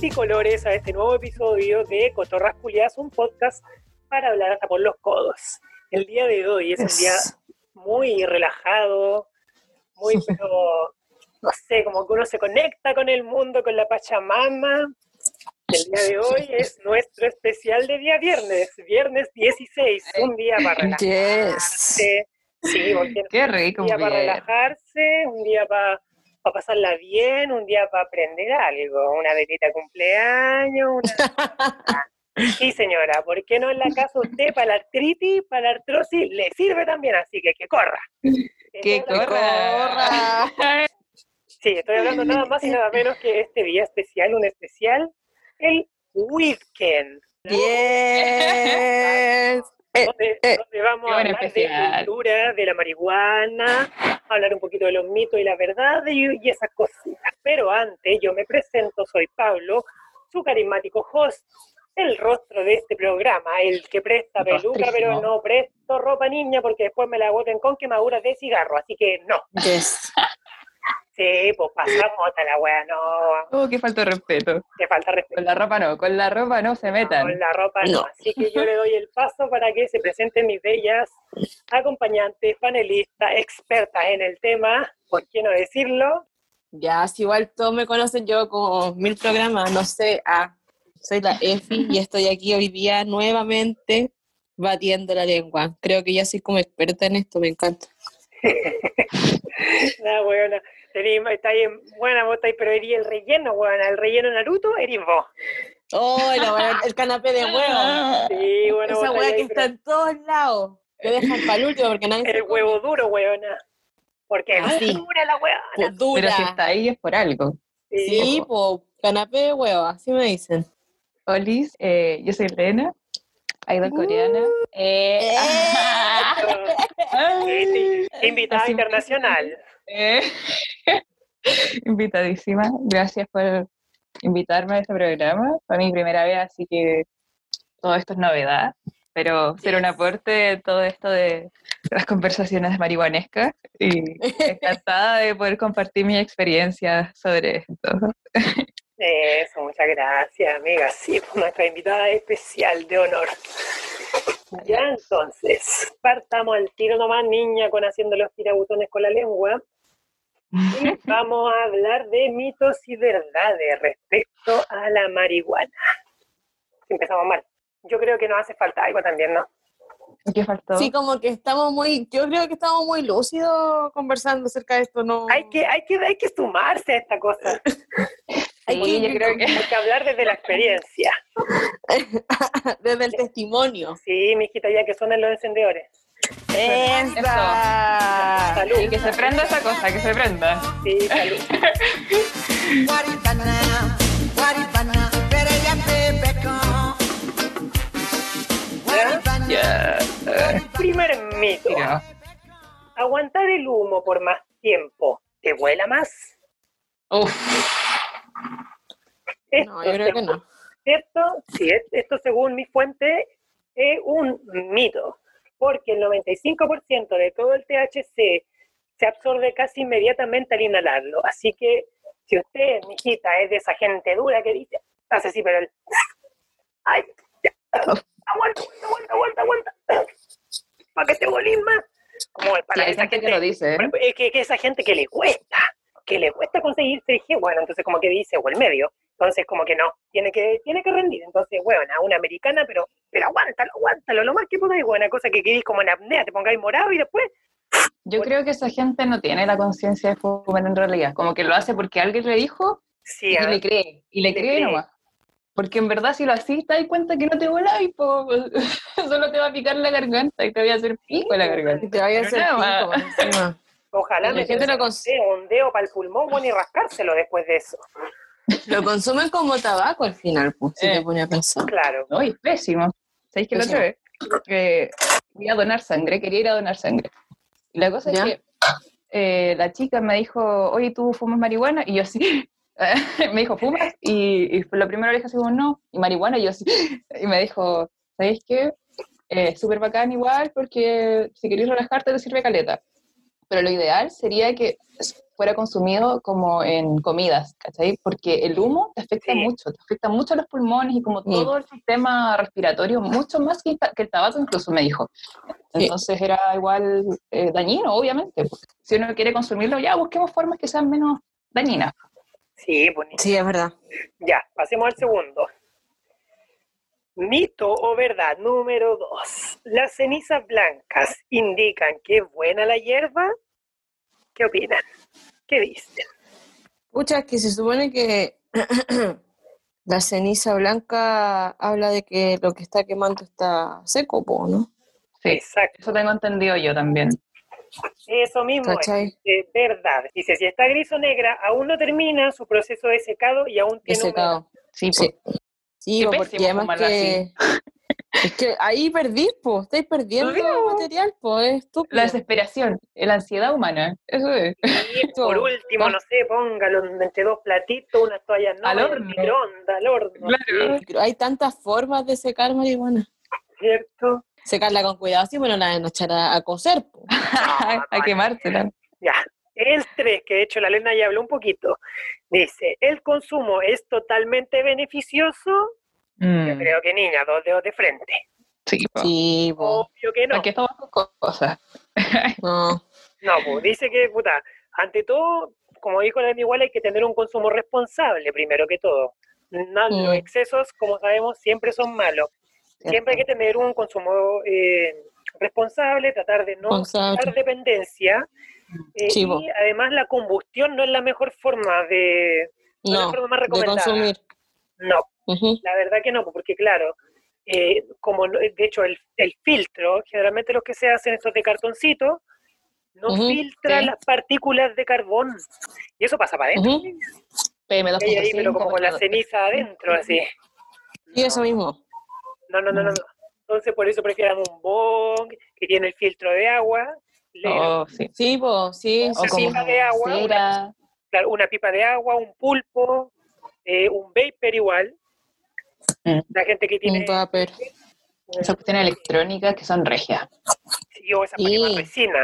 Multicolores, a este nuevo episodio de Cotorras Culiadas, un podcast para hablar hasta por los codos. El día de hoy es un día muy relajado, muy, pero, no sé, como que uno se conecta con el mundo, con la Pachamama. El día de hoy es nuestro especial de día viernes, viernes 16, un día para relajarse. Sí, porque Qué rico, un día para relajarse, un día para pasarla bien, un día para aprender algo, una velita cumpleaños, una... Sí, señora, ¿por qué no en la casa usted para la artritis, para la artrosis, le sirve también? Así que que corra. Que hablando- corra. Sí, estoy hablando nada más y nada menos que este día especial, un especial, el weekend. Yes. Eh, donde, eh, donde vamos a hablar de especial. cultura, de la marihuana, hablar un poquito de los mitos y la verdad y, y esas cositas. Pero antes, yo me presento, soy Pablo, su carismático host, el rostro de este programa, el que presta peluca, pero no presto ropa niña porque después me la boten con quemaduras de cigarro, así que no. yes. Sí, pues pasamos hasta la wea, no, Oh, qué falta de respeto. te falta respeto. Con la ropa no, con la ropa no se metan. Con la ropa no. No. Así que yo le doy el paso para que se presenten mis bellas acompañantes, panelistas, expertas en el tema, ¿por qué no decirlo? Ya, si igual todos me conocen yo como mil programas, no sé, ah, soy la Efi y estoy aquí hoy día nuevamente batiendo la lengua. Creo que ya soy como experta en esto, me encanta. Nada, weona. Tení- Está bien, buena vos estáis, pero erí el relleno, weona. El relleno Naruto, erí vos. Oh, la el canapé de huevo. Sí, bueno, Esa hueá estáis que está en todos lados. Que dejan para el último porque nadie El huevo duro, weona. Porque es Ah, sí. dura la. Pues dura. Pero si está ahí es por algo. Sí, pues, canapé de huevo, así me dicen. Olis, eh, yo soy Elena, idol coreana. Eh, Sí, sí. Invitada Así- internacional. eh, invitadísima. Gracias por invitarme a este programa. Fue mi primera vez, así que todo esto es novedad. Pero ser un aporte de todo esto de las conversaciones marihuanescas y encantada de poder compartir mi experiencia sobre esto. Eso, muchas gracias, amiga. Sí, pues, nuestra invitada especial de honor. Ya entonces, partamos al tiro nomás, niña, con haciendo los tirabutones con la lengua. Y vamos a hablar de mitos y verdades respecto a la marihuana. Empezamos mal. Yo creo que nos hace falta algo también, ¿no? ¿Qué faltó? Sí, como que estamos muy, yo creo que estamos muy lúcidos conversando acerca de esto, ¿no? Hay que, hay que, hay que sumarse a esta cosa. Hay Sí, que- yo creo que Hay que hablar desde la experiencia. desde el testimonio. Sí, mijita, ya que suenan los encendedores. ¡Esa! Salud. y que se prenda esa cosa, que se prenda. Sí, salud. Primer mito. Aguantar el humo por más tiempo, ¿te vuela más? Uf, Esto, No, yo creo que según- no. ¿Cierto? Sí, es- esto según mi fuente es un mito, porque el 95% de todo el THC se absorbe casi inmediatamente al inhalarlo. Así que si usted, mijita, es de esa gente dura que dice, hace así, pero el... ¡Ay! ya, aguanta, aguanta, aguanta, aguanta! ¿Para que te volís más? Como para esa gente que lo dice. ¿eh? es que, que esa gente que le cuesta, que le cuesta conseguir 3G, bueno, entonces como que dice, o el medio, entonces como que no, tiene que, tiene que rendir, entonces, bueno, a una americana, pero, pero aguántalo, aguántalo, lo más que podáis, buena cosa que queréis como en apnea, te pongáis morado y después, Yo creo que esa gente no tiene la conciencia de fumar en realidad, como que lo hace porque alguien le dijo sí, y ah, le cree, y le Le cree cree. nomás. Porque en verdad si lo haces te das cuenta que no te voláis, po. solo te va a picar la garganta y te voy a hacer pico la garganta. Y te vaya a hacer pico. Ojalá la me gente lo cons- un dedo para el pulmón, bueno, y rascárselo después de eso, Lo consumen como tabaco al final, pues, si Eh. te pones a pensar. claro. No, y es pésimo. ¿Sabéis que la otra vez eh, fui a donar sangre? Quería ir a donar sangre. Y la cosa ¿Ya? es que eh, la chica me dijo, oye, ¿tú fumas marihuana? Y yo sí. me dijo, ¿fumas? Y, y lo primero le dije así como, no. Y marihuana, y yo sí. Y me dijo, ¿sabéis qué? Eh, Súper bacán igual, porque si queréis relajarte te sirve caleta. Pero lo ideal sería que fuera consumido como en comidas, ¿cachai? Porque el humo te afecta Sí. mucho, te afecta mucho a los pulmones y como Sí. todo el sistema respiratorio, mucho más que, el ta- que el tabaco incluso, me dijo. Sí. Entonces era igual eh, dañino, obviamente. Si uno quiere consumirlo, ya busquemos formas que sean menos dañinas. Sí, bonito. Sí, es verdad. Ya, pasemos al segundo. Mito o verdad número dos. Las cenizas blancas indican que es buena la hierba. ¿Qué opinan? ¿Qué dicen? Pucha, es que se supone que la ceniza blanca habla de que lo que está quemando está seco, ¿no? Sí, Exacto. eso tengo entendido yo también. Eso mismo es. Verdad. Dice, si está gris o negra, aún no termina su proceso de secado y aún tiene humedad. secado. Sí, Sí. Sí, Qué po, porque pésimo además fumarla que... Es que ahí perdís, po, estáis perdiendo material, po, es estúpido. La desesperación, la ansiedad humana, eso es. Y por último, no sé, póngalo entre dos platitos, unas toallas no, Al horno. microondas, al horno. Claro. Pero hay tantas formas de secar marihuana. ¿Cierto? Secarla con cuidado, sí, bueno, la de no echar a, a cocer, po. a quemársela. Ya. El 3, que de hecho la Lena ya habló un poquito, dice, ¿el consumo es totalmente beneficioso? Yo Mm, creo que niña, dos dedos de frente. sí, po. Sí, po. Obvio que no. Aquí estamos con cosas. No. No, pues dice que, puta, ante todo, como dijo la igual, hay que tener un consumo responsable, primero que todo. No, Mm. Los excesos, como sabemos, siempre son malos. Siempre hay que tener un consumo eh, responsable, tratar de no crear dependencia. eh, y además la combustión no es la mejor forma de... No, es la forma más de recomendada. consumir. No, La verdad que no, porque claro, eh, como no- de hecho el, el filtro, generalmente los que se hacen estos de cartoncito, no Ujú, filtra sí. las partículas de carbón. Y eso pasa para adentro. PM2.5. Y ahí, pero como la ceniza adentro, así. Sí, eso mismo. No, no, no, no. no. Entonces por eso prefieren un bong que tiene el filtro de agua, Oh, sí. Sí, sí, Una pipa de agua, una- cera. claro, una pipa de agua, un pulpo, eh, un vapor igual. Mm. La gente que tiene... Un vapor. Esas cuestiones electrónicas que son regias. Sí, o esa quemar resina.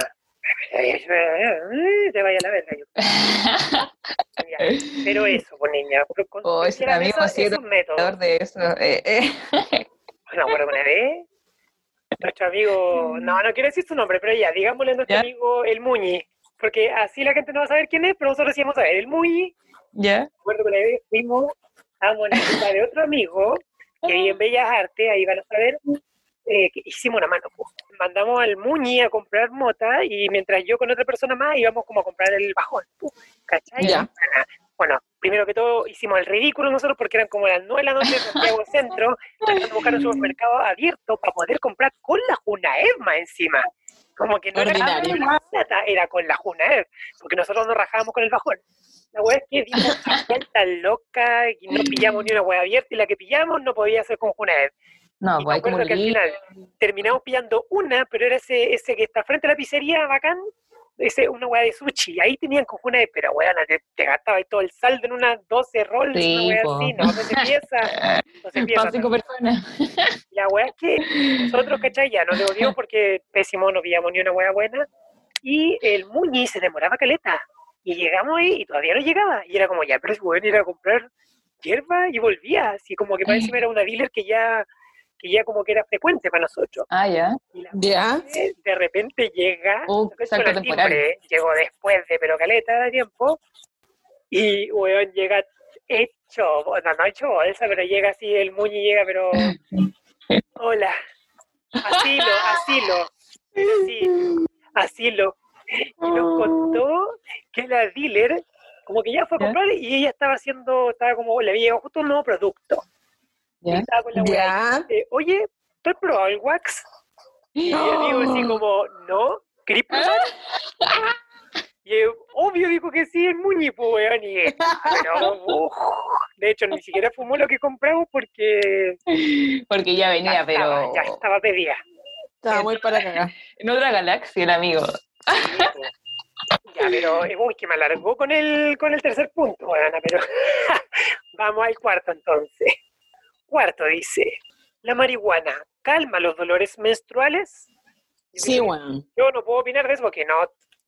Te vaya a la verga. yo. Pero eso, pues niña. Oh, cualquiera de amigo sí esos métodos. Alrededor de eso. eh, eh. Una vez, nuestro amigo, no, no quiero decir su nombre, pero ya, digámosle a nuestro amigo el Muñi, porque así la gente no va a saber quién es, pero nosotros sí vamos a ver. El Muñi, ¿Ya? me acuerdo que una vez fuimos, casa de otro amigo, que vive en Bellas Artes, ahí van a saber, eh, que hicimos una mano. pues. Mandamos al Muñi a comprar mota y mientras yo con otra persona más íbamos como a comprar el bajón. pues, ¿Cachai? Ya. Bueno, primero que todo hicimos el ridículo nosotros porque eran como las 9 de la noche en Santiago Centro, tratando de buscar un supermercado abierto para poder comprar con la Junaev más encima. Como que no era Ordinario. con la plata, era con la Junaev, porque nosotros nos rajábamos con el bajón. La weá es que dimos vuelta loca y no pillamos ni una weá abierta y la que pillamos no podía ser con Junaev. No, y pues me acuerdo que al final terminamos pillando una, pero era ese, ese que está frente a la pizzería, bacán, ese, una weá de sushi. Ahí tenían con Junaev, pero weá, te, te gastaba ahí todo el saldo en unas 12 rolls, Sí, una weá así, no, no se empieza, no se empieza. Cinco personas. La weá es que nosotros, ¿cachai? Ya nos devolvimos porque pésimo, no pillamos ni una weá buena. Y el Muñi se demoraba caleta. Y llegamos ahí y todavía no llegaba. Y era como, ya, pero es bueno ir a comprar hierba y volvía. Así como que para encima era una dealer que ya, que ya como que era frecuente para nosotros. Ah, ya. Y la Ya. de de repente llega, el salto timbre, temporal. llegó después de pero caleta de tiempo, y weón llega hecho, no, no hecho bolsa, pero llega así, el muñi llega, pero hola, asilo, asilo, sí, asilo. Y nos contó que la dealer, como que ya fue a comprar y ella estaba haciendo, estaba como, le había llegado justo un nuevo producto. Y ¿Ya? estaba con la weá Ya. eh, oye, ¿tú has probado el wax? Y yo digo así como, ¿no? ¿Querés probar? Y eh, obvio dijo que sí, el Muñi, pues, weón. Y, pero, uf, de hecho, ni siquiera fumó lo que compramos porque Porque ya ya, venía, estaba, pero ya estaba pedida. Estaba muy para cagar. en otra galaxia el amigo. Ya, pero, uy, que me alargó con el, con el tercer punto, weón, pero vamos al cuarto entonces. Cuarto dice, la marihuana calma los dolores menstruales. Sí, weón. Yo no puedo opinar de eso porque no,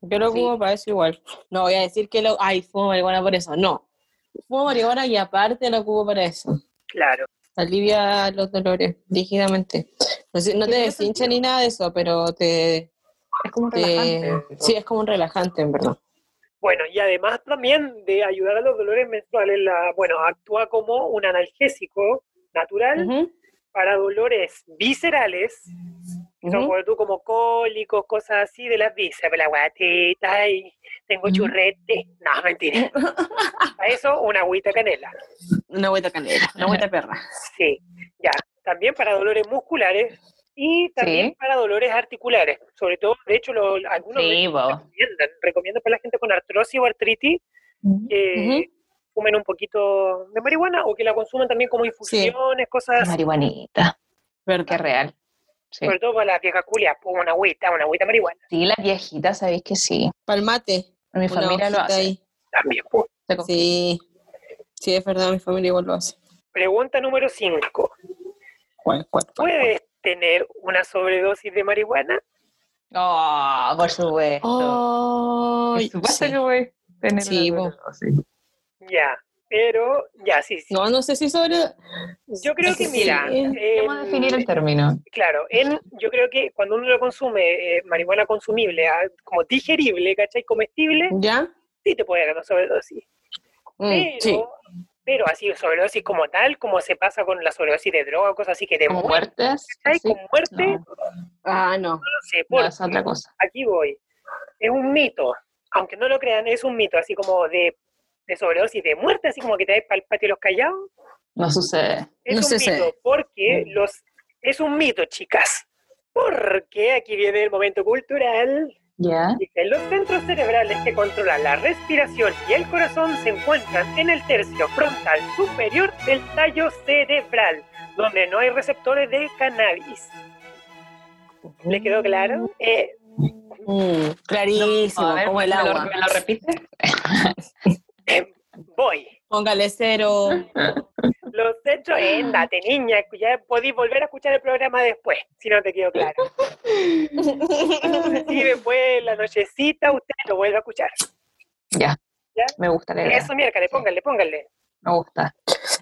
Yo lo Sí. ocupo para eso igual. No voy a decir que lo, ay, fumo marihuana por eso. No. Fumo marihuana y aparte lo ocupo para eso. Claro. Alivia los dolores, lígidamente. No, sé- no te deshincha ni nada de eso, pero te, Es como un te- relajante. Sí, es como un relajante, en verdad. Bueno, y además también de ayudar a los dolores menstruales, la, bueno, actúa como un analgésico natural para dolores viscerales, son ujú. como tú como cólicos, cosas así de las vísceras, la guatita y tengo Ujú. churrete. No, mentira. Para eso, una agüita canela. Una vuelta canela, una vuelta perra. Sí, ya. También para dolores musculares y también Sí. para dolores articulares. Sobre todo, de hecho, lo, algunos Sí, recomiendan, recomiendan para la gente con artrosis o artritis que fumen un poquito de marihuana o que la consuman también como infusiones, cosas así. Marihuanita. Qué ¿Verdad? real. Sí. Sobre todo para las viejas culias, pues una agüita, una agüita marihuana. Sí, las viejitas, sabéis que sí. Palmate. Mi familia lo hace. ahí. También, pues. Sí. Sí, es verdad, mi familia igual lo hace. Pregunta número 5. ¿Cuál, cuál, cuál, cuál? ¿Puedes tener una sobredosis de marihuana? Oh, por supuesto. por Ay, supuesto sí. que voy a tener Sí, una sobredosis. Ya, pero ya, sí, sí. No, no sé si sobre. Yo creo es que, que mira, sí. en- ¿Cómo definir el término? claro, en, yo creo que cuando uno lo consume, eh, marihuana consumible, ah, como digerible, ¿cachai? Comestible, ¿Ya? sí te puede dar una sobredosis. Mm, Pero, sí. pero así, sobredosis como tal, como se pasa con la sobredosis de droga o cosas así que te ¿Como mueren, muertes? ¿cachai? Sí. Con muerte, No, Ah, no. no sé, no, porque es otra cosa. aquí voy. Es un mito, aunque no lo crean, es un mito, así como de, de sobredosis de muerte, así como que te vas para el patio de los callados. No sucede. Es No un sé si- mito, porque Mm. los es un mito, chicas. Porque aquí viene el momento cultural. ¿Ya? Dice, los centros cerebrales que controlan la respiración y el corazón se encuentran en el tercio frontal superior del tallo cerebral, donde no hay receptores de cannabis. ¿Le quedó claro? Eh, Mm, clarísimo, ver, como el ¿me lo- agua. ¿Me lo repites? eh, voy. Póngale cero. Los centros, éndate, niña, ya podéis volver a escuchar el programa después, si no te quedó claro. Y después, la nochecita, usted lo vuelve a escuchar. Ya. ¿Ya? Me gusta la idea. Eso, miércoles, póngale, póngale. Me gusta.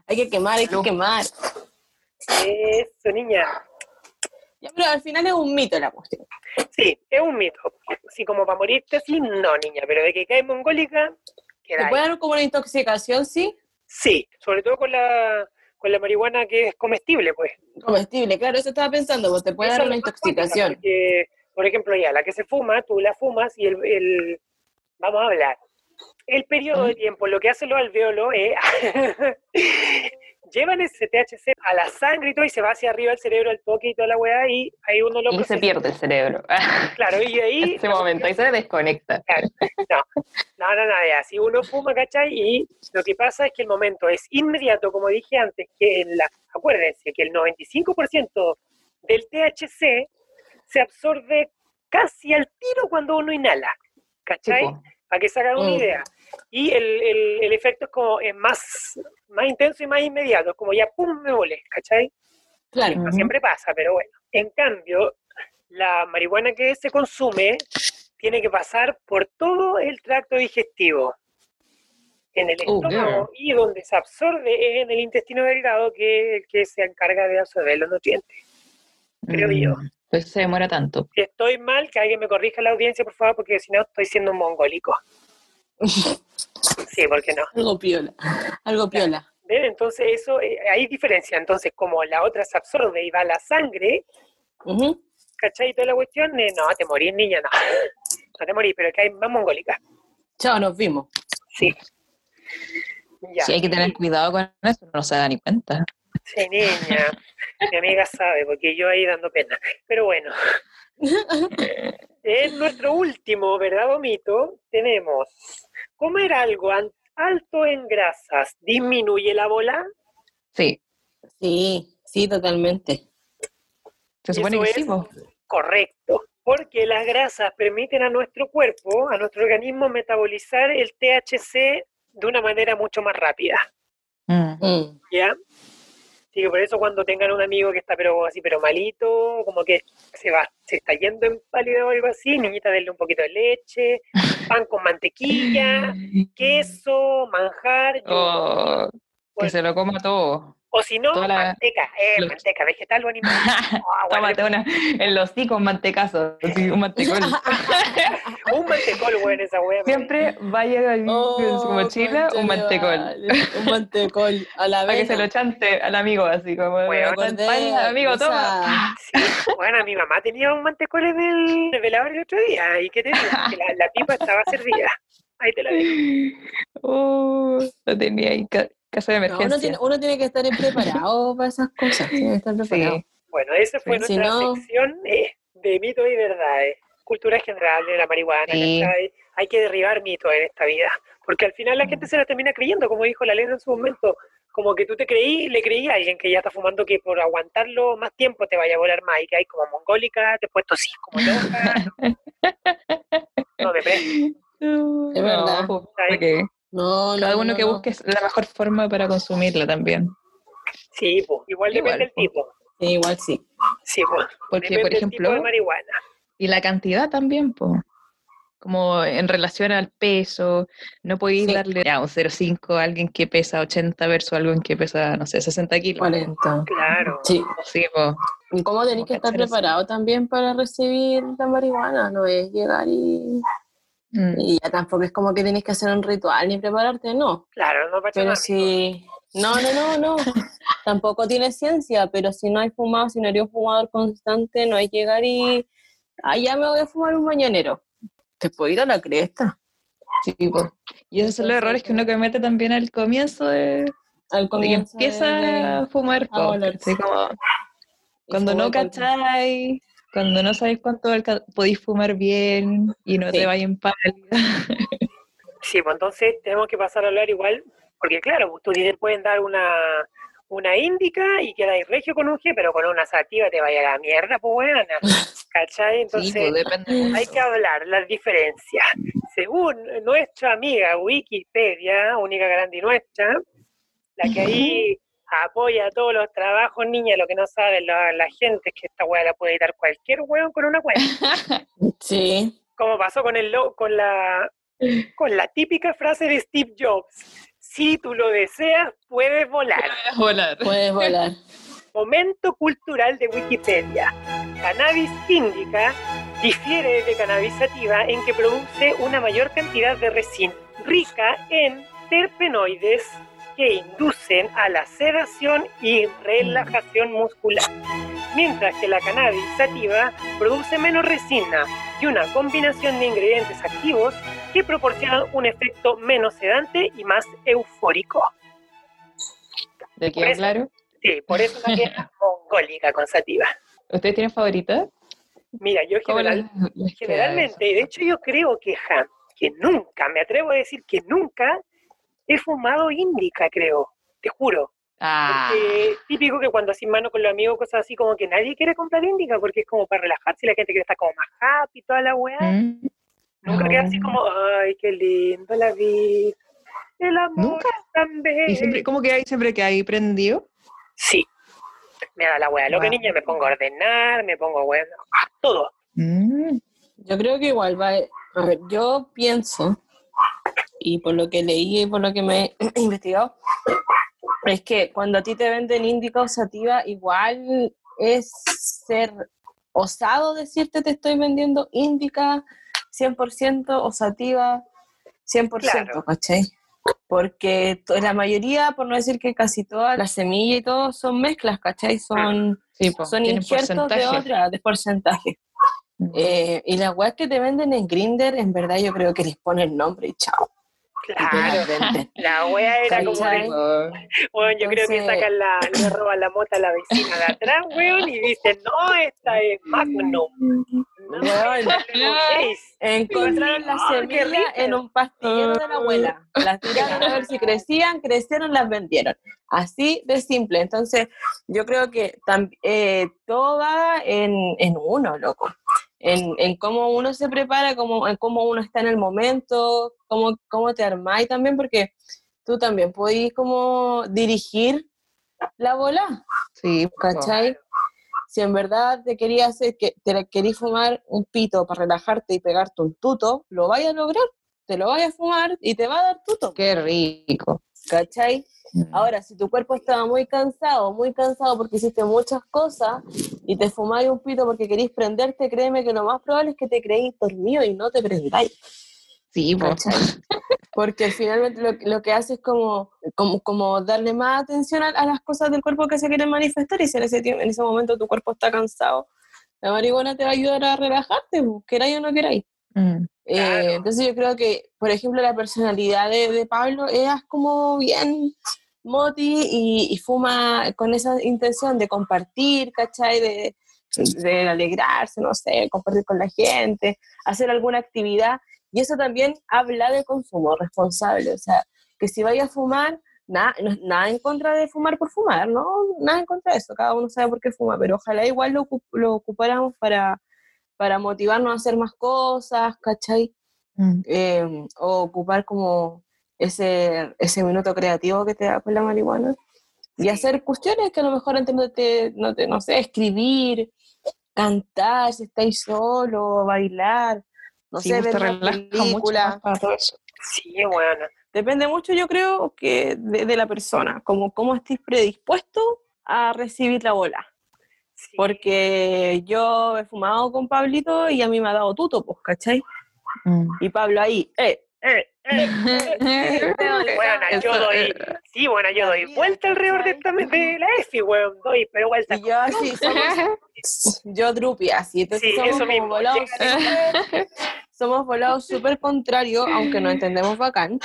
hay que quemar, hay que quemar. Eso, niña. Ya, pero al final es un mito la cuestión. Sí, es un mito. Así como para morirte así, no, niña, pero de que cae mongólica, ¿Te puede dar como una intoxicación, sí? Sí, sobre todo con la, con la marihuana que es comestible, pues. Comestible, claro, eso estaba pensando, pues te puede dar una intoxicación. Porque, por ejemplo, ya, la que se fuma, tú la fumas y el, el- vamos a hablar. El periodo de tiempo, lo que hacen los alveolos es llevan ese THC a la sangre y todo y se va hacia arriba el cerebro, el toque y toda la weá y ahí uno lo Y se pierde el cerebro. Claro, y ahí En ese momento, ahí se desconecta. No, no, no, ya, si uno fuma, ¿cachai? Y lo que pasa es que el momento es inmediato, como dije antes, que en la, acuérdense que el 95% del THC se absorbe casi al tiro cuando uno inhala, ¿cachai? Chico. Para que se hagan una Mm. idea. Y el, el- el efecto es como es más, más intenso y más inmediato, es como ya pum, me volé, ¿cachai? Claro. No siempre pasa, pero bueno. En cambio, la marihuana que se consume tiene que pasar por todo el tracto digestivo. En el Oh, estómago y donde se absorbe es en el intestino delgado que es el que se encarga de absorber los nutrientes. Creo yo. Pues se demora tanto. Si estoy mal, que alguien me corrija la audiencia, por favor, porque si no estoy siendo un mongólico. Sí, porque no. Algo piola. Algo piola. ¿Ven? Entonces eso, eh, hay diferencia. Entonces, como la otra se absorbe y va a la sangre, Ujú. ¿cachai? Toda la cuestión, eh, no, te morís, niña, no. No te morís, pero que hay más mongólica. Chao, nos vimos. Sí. Ya. Sí, hay que tener cuidado con eso, no se da ni cuenta. Sí, niña. Mi amiga sabe, porque yo ahí dando pena. Pero bueno. En nuestro último, ¿verdad o mito? Tenemos, comer algo alto en grasas disminuye la bola. Sí, Sí, sí, totalmente. se supone Eso que es sí, correcto, porque las grasas permiten a nuestro cuerpo, a nuestro organismo, metabolizar el THC de una manera mucho más rápida. Mm. Mm. ¿Ya? Así que por eso cuando tengan un amigo que está pero así, pero malito, como que se va, se está yendo en pálido o algo así, niñita, denle un poquito de leche, pan con mantequilla, queso, manjar, yogur. Oh, que Bueno. se lo coma todo. O si no, la- manteca, eh, manteca, vegetal o animal. Bueno, Tómate una en los mantecazo, así, un mantecol. un mantecol, weón, esa wea. Siempre vaya en su mochila concha un mantecol. vale, Un mantecol a la Para que vez. se lo chante al amigo, así como, Bueno, "Está en acordé España, amigo, toma. Sí, bueno, mi mamá tenía un mantecol en el, velador el otro día, y que te digo, que la, la pipa estaba servida. Ahí te la dejo. Oh, lo tenía ahí, caso de No, emergencia. uno, tiene, uno tiene que estar preparado para esas cosas. Tiene que estar preparado. Sí, Bueno, esa fue Sí, si nuestra no- sección eh, de mitos y verdades. Cultura general de la marihuana, Sí. Hay que derribar mitos en esta vida, porque al final la gente se la termina creyendo, como dijo la Lena en su momento, como que tú te creí, le creí a alguien que ya está fumando que por aguantarlo más tiempo te vaya a volar más y que hay como mongólica, después tosís como loca. No, me presto. Es verdad. porque No, no, cada uno no, que busque la mejor forma para consumirla también. Sí, pues, igual Igual, depende del po. tipo. Sí, igual sí. Sí, pues. Porque, depende por del tipo de ejemplo, marihuana. y la cantidad también, po. como en relación al peso, no podéis Sí. darle ya, un 0,5 a alguien que pesa 80 versus alguien que pesa, no sé, 60 kilos. 40. Claro. Sí. Sí, po. ¿Y cómo tenés que estar preparado también para recibir la marihuana? No es llegar y, Mm. y ya tampoco es como que tenés que hacer un ritual ni prepararte, no. Claro, no Pero si... No, no, no, no. Tampoco tiene ciencia, pero si no hay fumado, si no eres un fumador constante, no hay que llegar y... Ah, ya me voy a fumar un mañanero. Te puedo ir a la cresta. Sí, po. Y esos son los errores que uno comete también al comienzo de, Al de que comienzo de- empieza de- a fumar. a po, volarse. ¿cachai? Como cuando no cacháis, cuando no sabéis cuánto podéis fumar bien y no Sí. te vayas en pálida. Sí, pues entonces tenemos que pasar a hablar igual, porque claro, pues, tú te pueden dar una, una índica y quedáis regio con un G, pero con una sativa te vaya a la mierda, pues buena. ¿Cachai? Entonces sí, pues mucho. hay que hablar las diferencias. Según nuestra amiga Wikipedia, única grande y nuestra, la que ahí apoya todos los trabajos, niña, lo que no sabe la, la gente es que esta weá la puede editar cualquier weón con una cuenta. Sí. como pasó con el con la con la típica frase de Steve Jobs. Si tú lo deseas, puedes volar. volar. Puedes volar. Momento cultural de Wikipedia. Cannabis indica difiere de cannabis sativa en que produce una mayor cantidad de resina rica en terpenoides que inducen a la sedación y relajación muscular, mientras que la cannabis sativa produce menos resina y una combinación de ingredientes activos que proporcionan un efecto menos sedante y más eufórico. ¿De Por qué eso- claro? Sí, por eso la queda mongólica con sativa. ¿Ustedes tienen favorita? Mira, yo ¿Cómo general, generalmente, de hecho yo creo que, ja, que nunca, me atrevo a decir que nunca he fumado índica, creo, te juro. Ah, Porque típico que cuando así mano con los amigos, cosas así, como que nadie quiere comprar índica porque es como para relajarse y la gente quiere estar como más happy y toda la weá. ¿mm? Nunca queda así como, ay, qué lindo la vida. El amor Nunca. es tan bello. ¿Y siempre, cómo que hay siempre que hay prendido? Sí. Me da la weá. Lo que Wow. niña me pongo a ordenar, me pongo, weá, todo. Mm, Yo creo que igual va. A ver, yo pienso, y por lo que leí y por lo que me he investigado, es que cuando a ti te venden índica o sativa, igual es ser osado decirte te estoy vendiendo índica 100% o sativa 100%, Claro. ¿cachai? Porque la mayoría, por no decir que casi todas las semillas y todo, son mezclas, ¿cachai? Son, sí, po, son injertos de otra, de porcentaje. Mm. Eh, y las weas que te venden en Grinder, en verdad yo creo que les ponen el nombre y chao. Te Claro. La wea era como de, bueno, yo creo que sacan la, le roban la mota a la vecina de atrás, weón, y dicen, no, esta es Magnum. No. Encontraron las ¡Ah, qué semillas en un pastillero de la abuela. Las tiraron a ver si crecían, crecieron, las vendieron. Así de simple. Entonces, yo creo que eh, todo va en, en uno, loco. En, en cómo uno se prepara, cómo, en cómo uno está en el momento, cómo, cómo te armáis también, porque tú también podés como dirigir la bola, Sí. ¿cachai? Si en verdad te querías hacer, que te querías fumar un pito para relajarte y pegarte un tuto, lo vayas a lograr, te lo vayas a fumar y te va a dar tuto, Qué rico. ¿Cachai? Mm. Ahora, si tu cuerpo estaba muy cansado, muy cansado porque hiciste muchas cosas y te fumáis un pito porque querís prenderte, créeme que lo más probable es que te creéis dormido y no te prendáis. Sí. ¿cachai? Porque finalmente lo, lo que hace es como, como, como darle más atención a, a las cosas del cuerpo que se quieren manifestar y si en ese, tiempo, en ese momento tu cuerpo está cansado, la marihuana te va a ayudar a relajarte, queráis o no queráis. Mm. Eh, Claro. entonces yo creo que, por ejemplo, la personalidad de, de Pablo es como bien moti y, y fuma con esa intención de compartir, ¿cachai? De, de alegrarse, no sé, compartir con la gente, hacer alguna actividad. Y eso también habla de consumo responsable, o sea, que si vaya a fumar, nada, no- nada en contra de fumar por fumar, ¿no? Nada en contra de eso, cada uno sabe por qué fuma, pero ojalá igual lo, lo ocupáramos para, para motivarnos a hacer más cosas, ¿cachai? Mm. Eh, o ocupar como ese, ese minuto creativo que te da con la marihuana. Y hacer cuestiones que a lo mejor antes no te, no te, no sé, escribir, cantar, si estáis solo, bailar, no Sí, sé, pues ver te una mucho película. eso. Sí, bueno. Depende mucho, yo creo, que de, de la persona, como cómo estés predispuesto a recibir la bola. Sí. Porque yo he fumado con Pablito y a mí me ha dado tuto, pues, ¿cachai? Mm. Y Pablo ahí, eh, eh, eh, eh, Bueno, yo doy, eh, sí, bueno, yo doy vuelta alrededor de, esta, de la EFI, weón, doy, pero vuelta. Y yo así, somos, yo drupi, así, entonces Sí, somos eso mismo, volados somos volados súper contrarios, aunque no entendemos bacán,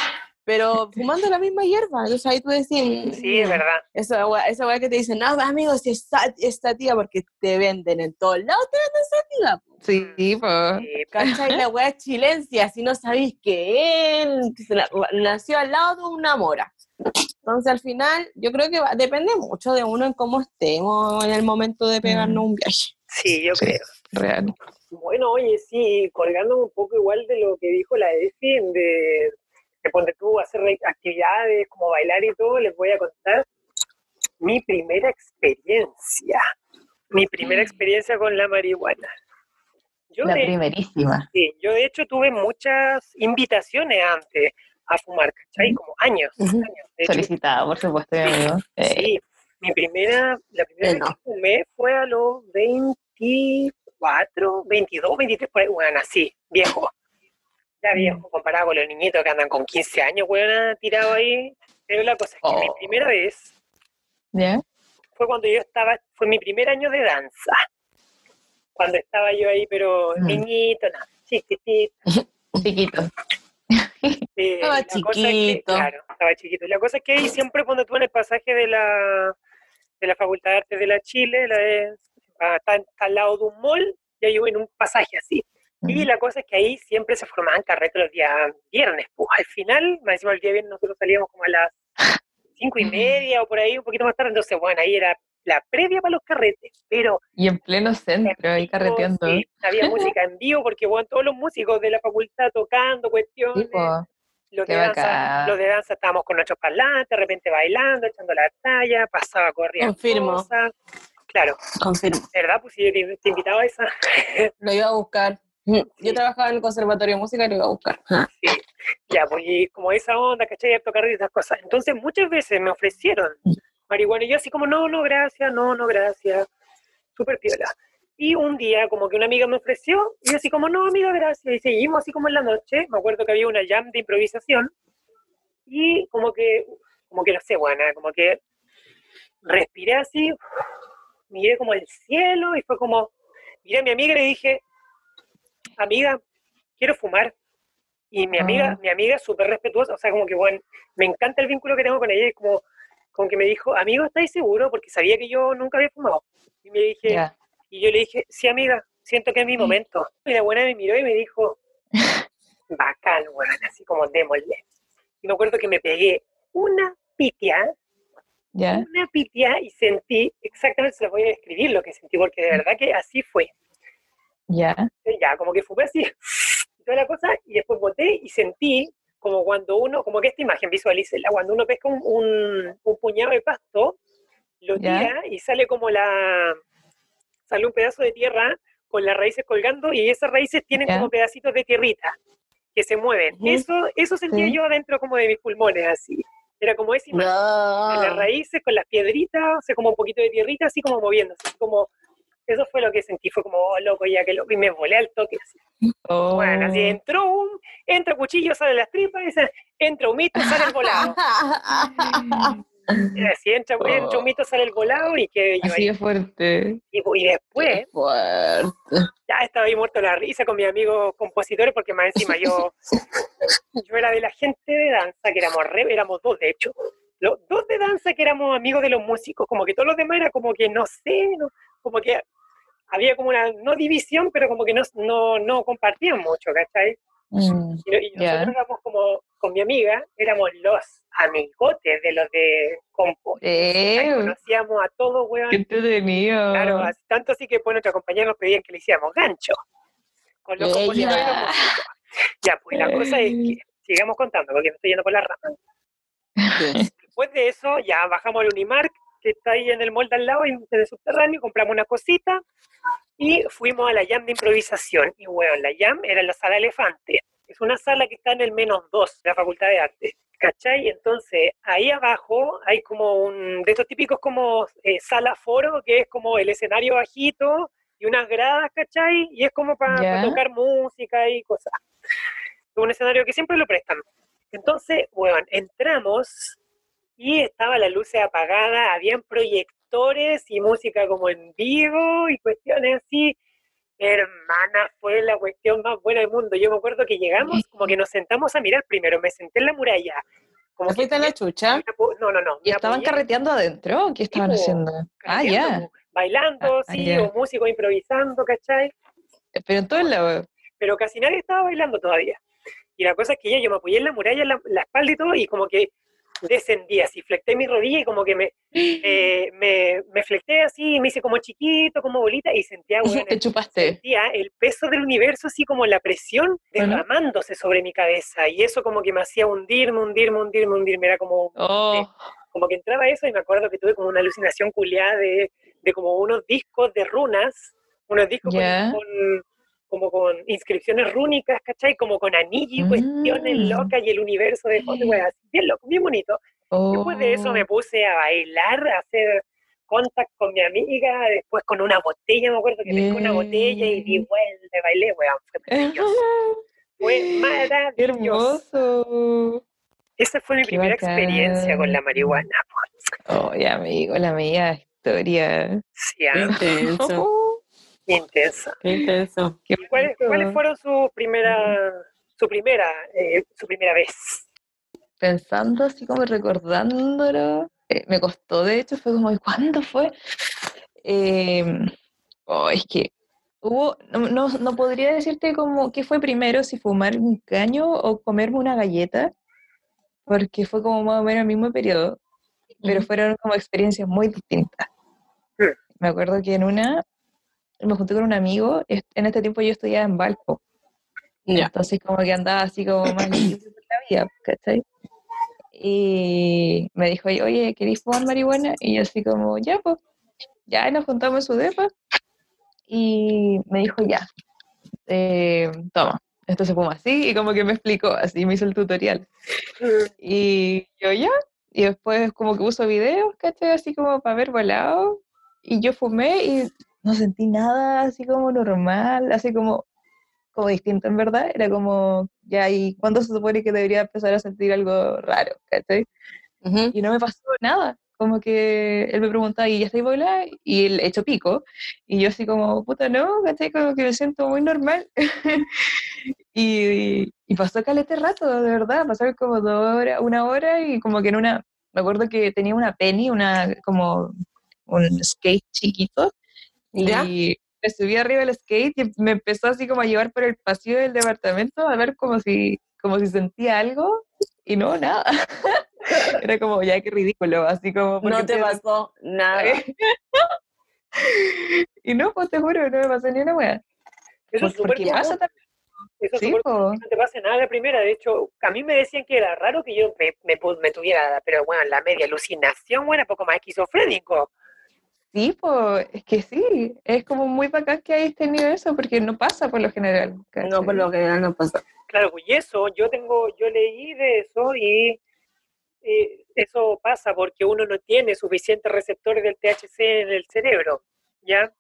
pero fumando la misma hierba, entonces ahí tú decís, Sí, es mm, verdad. Esa weá, esa weá que te dicen, no, amigos, si esta, esta tía, porque te venden en todos lados, te venden esa tía. po". Sí. Sí, ¿Cachai? La weá es chilencia, si no sabéis que él que se la- nació al lado de una mora. Entonces, al final, yo creo que va- depende mucho de uno en cómo estemos en el momento de pegarnos Mm. un viaje. sí, yo Sí. creo. Real. Bueno, oye, sí, colgándome un poco igual de lo que dijo la EFI, de, de ponte tú a hacer actividades como bailar y todo, les voy a contar mi primera experiencia. Mi primera experiencia con la marihuana. Yo La de, primerísima. sí, yo de hecho tuve muchas invitaciones antes a fumar, ¿cachai? Como años, Ujú. años. De hecho, Solicitada, por supuesto, mi amigo. Eh, Sí, mi primera, la primera Eh, vez que fumé fue a los 24, 22, 23, por ahí, bueno, así, viejo. Ya viejo, comparado con los niñitos que andan con 15 años, weón, tirado ahí. Pero la cosa es que mi Oh. primera vez ¿Ya? fue cuando yo estaba, fue mi primer año de danza. Cuando estaba yo ahí, pero Mm. niñito, nada, chiquitito. Chiquito. Estaba es que- chiquito. claro, estaba chiquito. Y la cosa es que ahí siempre cuando tú en el pasaje de la, de la Facultad de Artes de la Chile, la de- ah, está, está al lado de un mall, y hay en un pasaje así. Y Mm. la cosa es que ahí siempre se formaban carretes los días viernes. Pues al final, más encima el día viernes nosotros salíamos como a las cinco y media o por ahí, un poquito más tarde. Entonces, bueno, ahí era la previa para los carretes. Pero Y en pleno centro, ahí vivo, carreteando. sí, había música en vivo porque, bueno, todos los músicos de la facultad tocando cuestiones. Los de, danza, los de danza estábamos con nuestros parlantes, de repente bailando, echando la talla, pasaba corriendo. Confirmo. cosas. Claro, Confirmo. ¿verdad? Pues si yo te, te invitaba a esa. Lo iba a buscar. Mm, Yo trabajaba en el Conservatorio de Música y lo iba a buscar. Ah. Ya, pues y como esa onda, ¿cachai? Carrete y esas cosas. Entonces muchas veces me ofrecieron marihuana y yo así como, no, no, gracias, no, no, gracias. Súper piola. Y un día como que una amiga me ofreció y yo así como, no, amiga, gracias. Y seguimos así como en la noche. Me acuerdo que había una jam de improvisación y como que, como que no sé, bueno, como que respiré así, miré como el cielo y fue como, miré a mi amiga y le dije, amiga, quiero fumar. Y mi amiga, Ah. mi amiga es súper respetuosa, o sea, como que, bueno, me encanta el vínculo que tengo con ella, y como, como que me dijo, amigo, ¿estáis seguro? Porque sabía que yo nunca había fumado. Y me dije, y yo le dije, sí, amiga, siento que es mi momento. Y la buena me miró y me dijo, bacán, bueno, así como démosle. Y me acuerdo que me pegué una pitia, ¿Ya? una pitia y sentí, exactamente se lo voy a describir lo que sentí, porque de verdad que así fue. ¿Ya? Ya, como que fumé así, y toda la cosa, y después boté y sentí como cuando uno, como que esta imagen, visualícela, cuando uno pesca un, un, un puñado de pasto lo tira y sale como la. Sale un pedazo de tierra con las raíces colgando y esas raíces tienen Ya. como pedacitos de tierrita que se mueven. Ujú. Eso, eso sentía Sí. yo adentro como de mis pulmones, así. Era como esa imagen de las No. raíces con las piedritas, o sea, como un poquito de tierrita, así como moviéndose. como, eso fue lo que sentí, fue como, oh, loco, ya que loco, y me volé al toque. Así. Oh. Bueno, así entró un, entra cuchillo, sale las tripas, y entra un mito, sale el volado. Y así entra, entra un mito, sale el volado y que yo Así de fuerte. Y, y después, Fuerte. ya estaba ahí muerto la risa con mi amigo compositor, porque más encima yo, yo era de la gente de danza, que éramos re, éramos dos de hecho, los dos de danza que éramos amigos de los músicos, como que todos los demás era como que no sé, no- como que había como una, no división, pero como que no, no, no compartían mucho, ¿cachai? Mm, Y, y nosotros Ya. éramos como, con mi amiga, éramos los amigotes de los de compo. Eh, Conocíamos a todos, weón. qué entretenido. Claro, tanto así que pues, nuestra compañera nos pedían que le hiciéramos gancho con los Ella. compositores y los músicos. Ya, pues la cosa es que, sigamos contando, porque me estoy yendo por la rama. Después de eso, ya bajamos al Unimark, que está ahí en el molde al lado, en el subterráneo, compramos una cosita y fuimos a la jam de improvisación. Y bueno, la jam era en la sala Elefante. Es una sala que está en el menos dos de la Facultad de Arte. ¿Cachai? Entonces, ahí abajo hay como un, de estos típicos como eh, sala foro, que es como el escenario bajito y unas gradas, ¿cachai? Y es como para Ya. tocar música y cosas. Un escenario que siempre lo prestan. Entonces, bueno, entramos y estaba la luz apagada, habían proyectores y música como en vivo y cuestiones así. Hermana, fue la cuestión más buena del mundo. Yo me acuerdo que llegamos, como que nos sentamos a mirar primero, me senté en la muralla. Como ¿Te fuiste a la chucha? No, no, no. ¿Y estaban apoyé carreteando adentro? ¿o ¿Qué estaban haciendo? Ah, carreteando, ya. po, Bailando, Ah, sí, ya. o músicos improvisando, ¿cachai? Pero en todo el lado. pero casi nadie estaba bailando todavía. Y la cosa es que ya yo me apoyé en la muralla, en la, la espalda y todo, y como que descendí así, flecté mi rodilla y como que me, eh, me, me flecté así, me hice como chiquito, como bolita, y sentía, weón, Te chupaste. sentía el peso del universo así como la presión Bueno. derramándose sobre mi cabeza, y eso como que me hacía hundirme, hundirme, hundirme, hundirme, era como, Oh, como que entraba eso y me acuerdo que tuve como una alucinación culiada de, de como unos discos de runas, unos discos con, como con inscripciones rúnicas, ¿cachai? Como con anillos y cuestiones Mm. locas y el universo de fondo, así, bien loco, bien bonito. Después de eso me oh. puse a bailar, a hacer contact con mi amiga, después con una botella, me acuerdo que pesqué una botella y di vuelta, bailé, weón, fue maravilloso. Fue Qué maravilloso. hermoso. Esa fue mi Qué primera experiencia con la marihuana. Oh, ya, amigo, la media historia. Sí, ah, Qué intenso. intensa. Qué intenso. Qué ¿Y cuáles, cuáles fueron su primera, su primera, eh, su primera vez? Pensando así como recordándolo, eh, me costó, de hecho, fue como, ¿y ¿cuándo fue? Eh, oh, es que hubo, no, no, no podría decirte como qué fue primero, si fumar un caño o comerme una galleta, porque fue como más o menos el mismo periodo, pero fueron como experiencias muy distintas. Mm. Me acuerdo que en una, me junté con un amigo, en este tiempo yo estudiaba en Valpo, Ya. entonces como que andaba así como más libre por la vida, ¿cachai? Y me dijo, oye, ¿queréis fumar marihuana? Y yo así como, ya, pues, ya nos juntamos en su depa. Y me dijo, ya, eh, toma, esto se fuma así, y como que me explicó, así me hizo el tutorial. Y yo ya, y después como que uso videos, ¿cachai? Así como para ver volado. Y yo fumé y no sentí nada así como normal, así como, como distinto en verdad. Era como, ya, ¿y cuándo se supone que debería empezar a sentir algo raro, ¿cachai? Ujú. Y no me pasó nada. Como que él me preguntaba, ¿y ya estáis volada? Y él hecho pico. Y yo así como, puta, no, ¿cachai? Como que me siento muy normal. y, y pasó calete rato, de verdad. Pasaron como dos horas, una hora y como que en una... Me acuerdo que tenía una penny, una como un skate chiquito. ¿Ya? Y me subí arriba del skate y me empezó así como a llevar por el pasillo del departamento a ver como si, como si sentía algo y no, nada. Era como, ya qué ridículo, así como... ¿por No te pasó nada. y no, pues te juro, no me pasó ni una wea. Eso es Por- súper pasa también. Eso es Sí, po. no te pase nada la primera. De hecho, a mí me decían que era raro que yo me, me, me tuviera, pero bueno, la media alucinación, bueno, poco más esquizofrénico. Sí, pues, es que sí, es como muy bacán que hayas tenido eso, porque no pasa por lo general. No, por lo general no pasa. Claro, pues y eso, yo tengo, yo leí de eso y eh, eso pasa porque uno no tiene suficientes receptores del THC en el cerebro, ¿ya?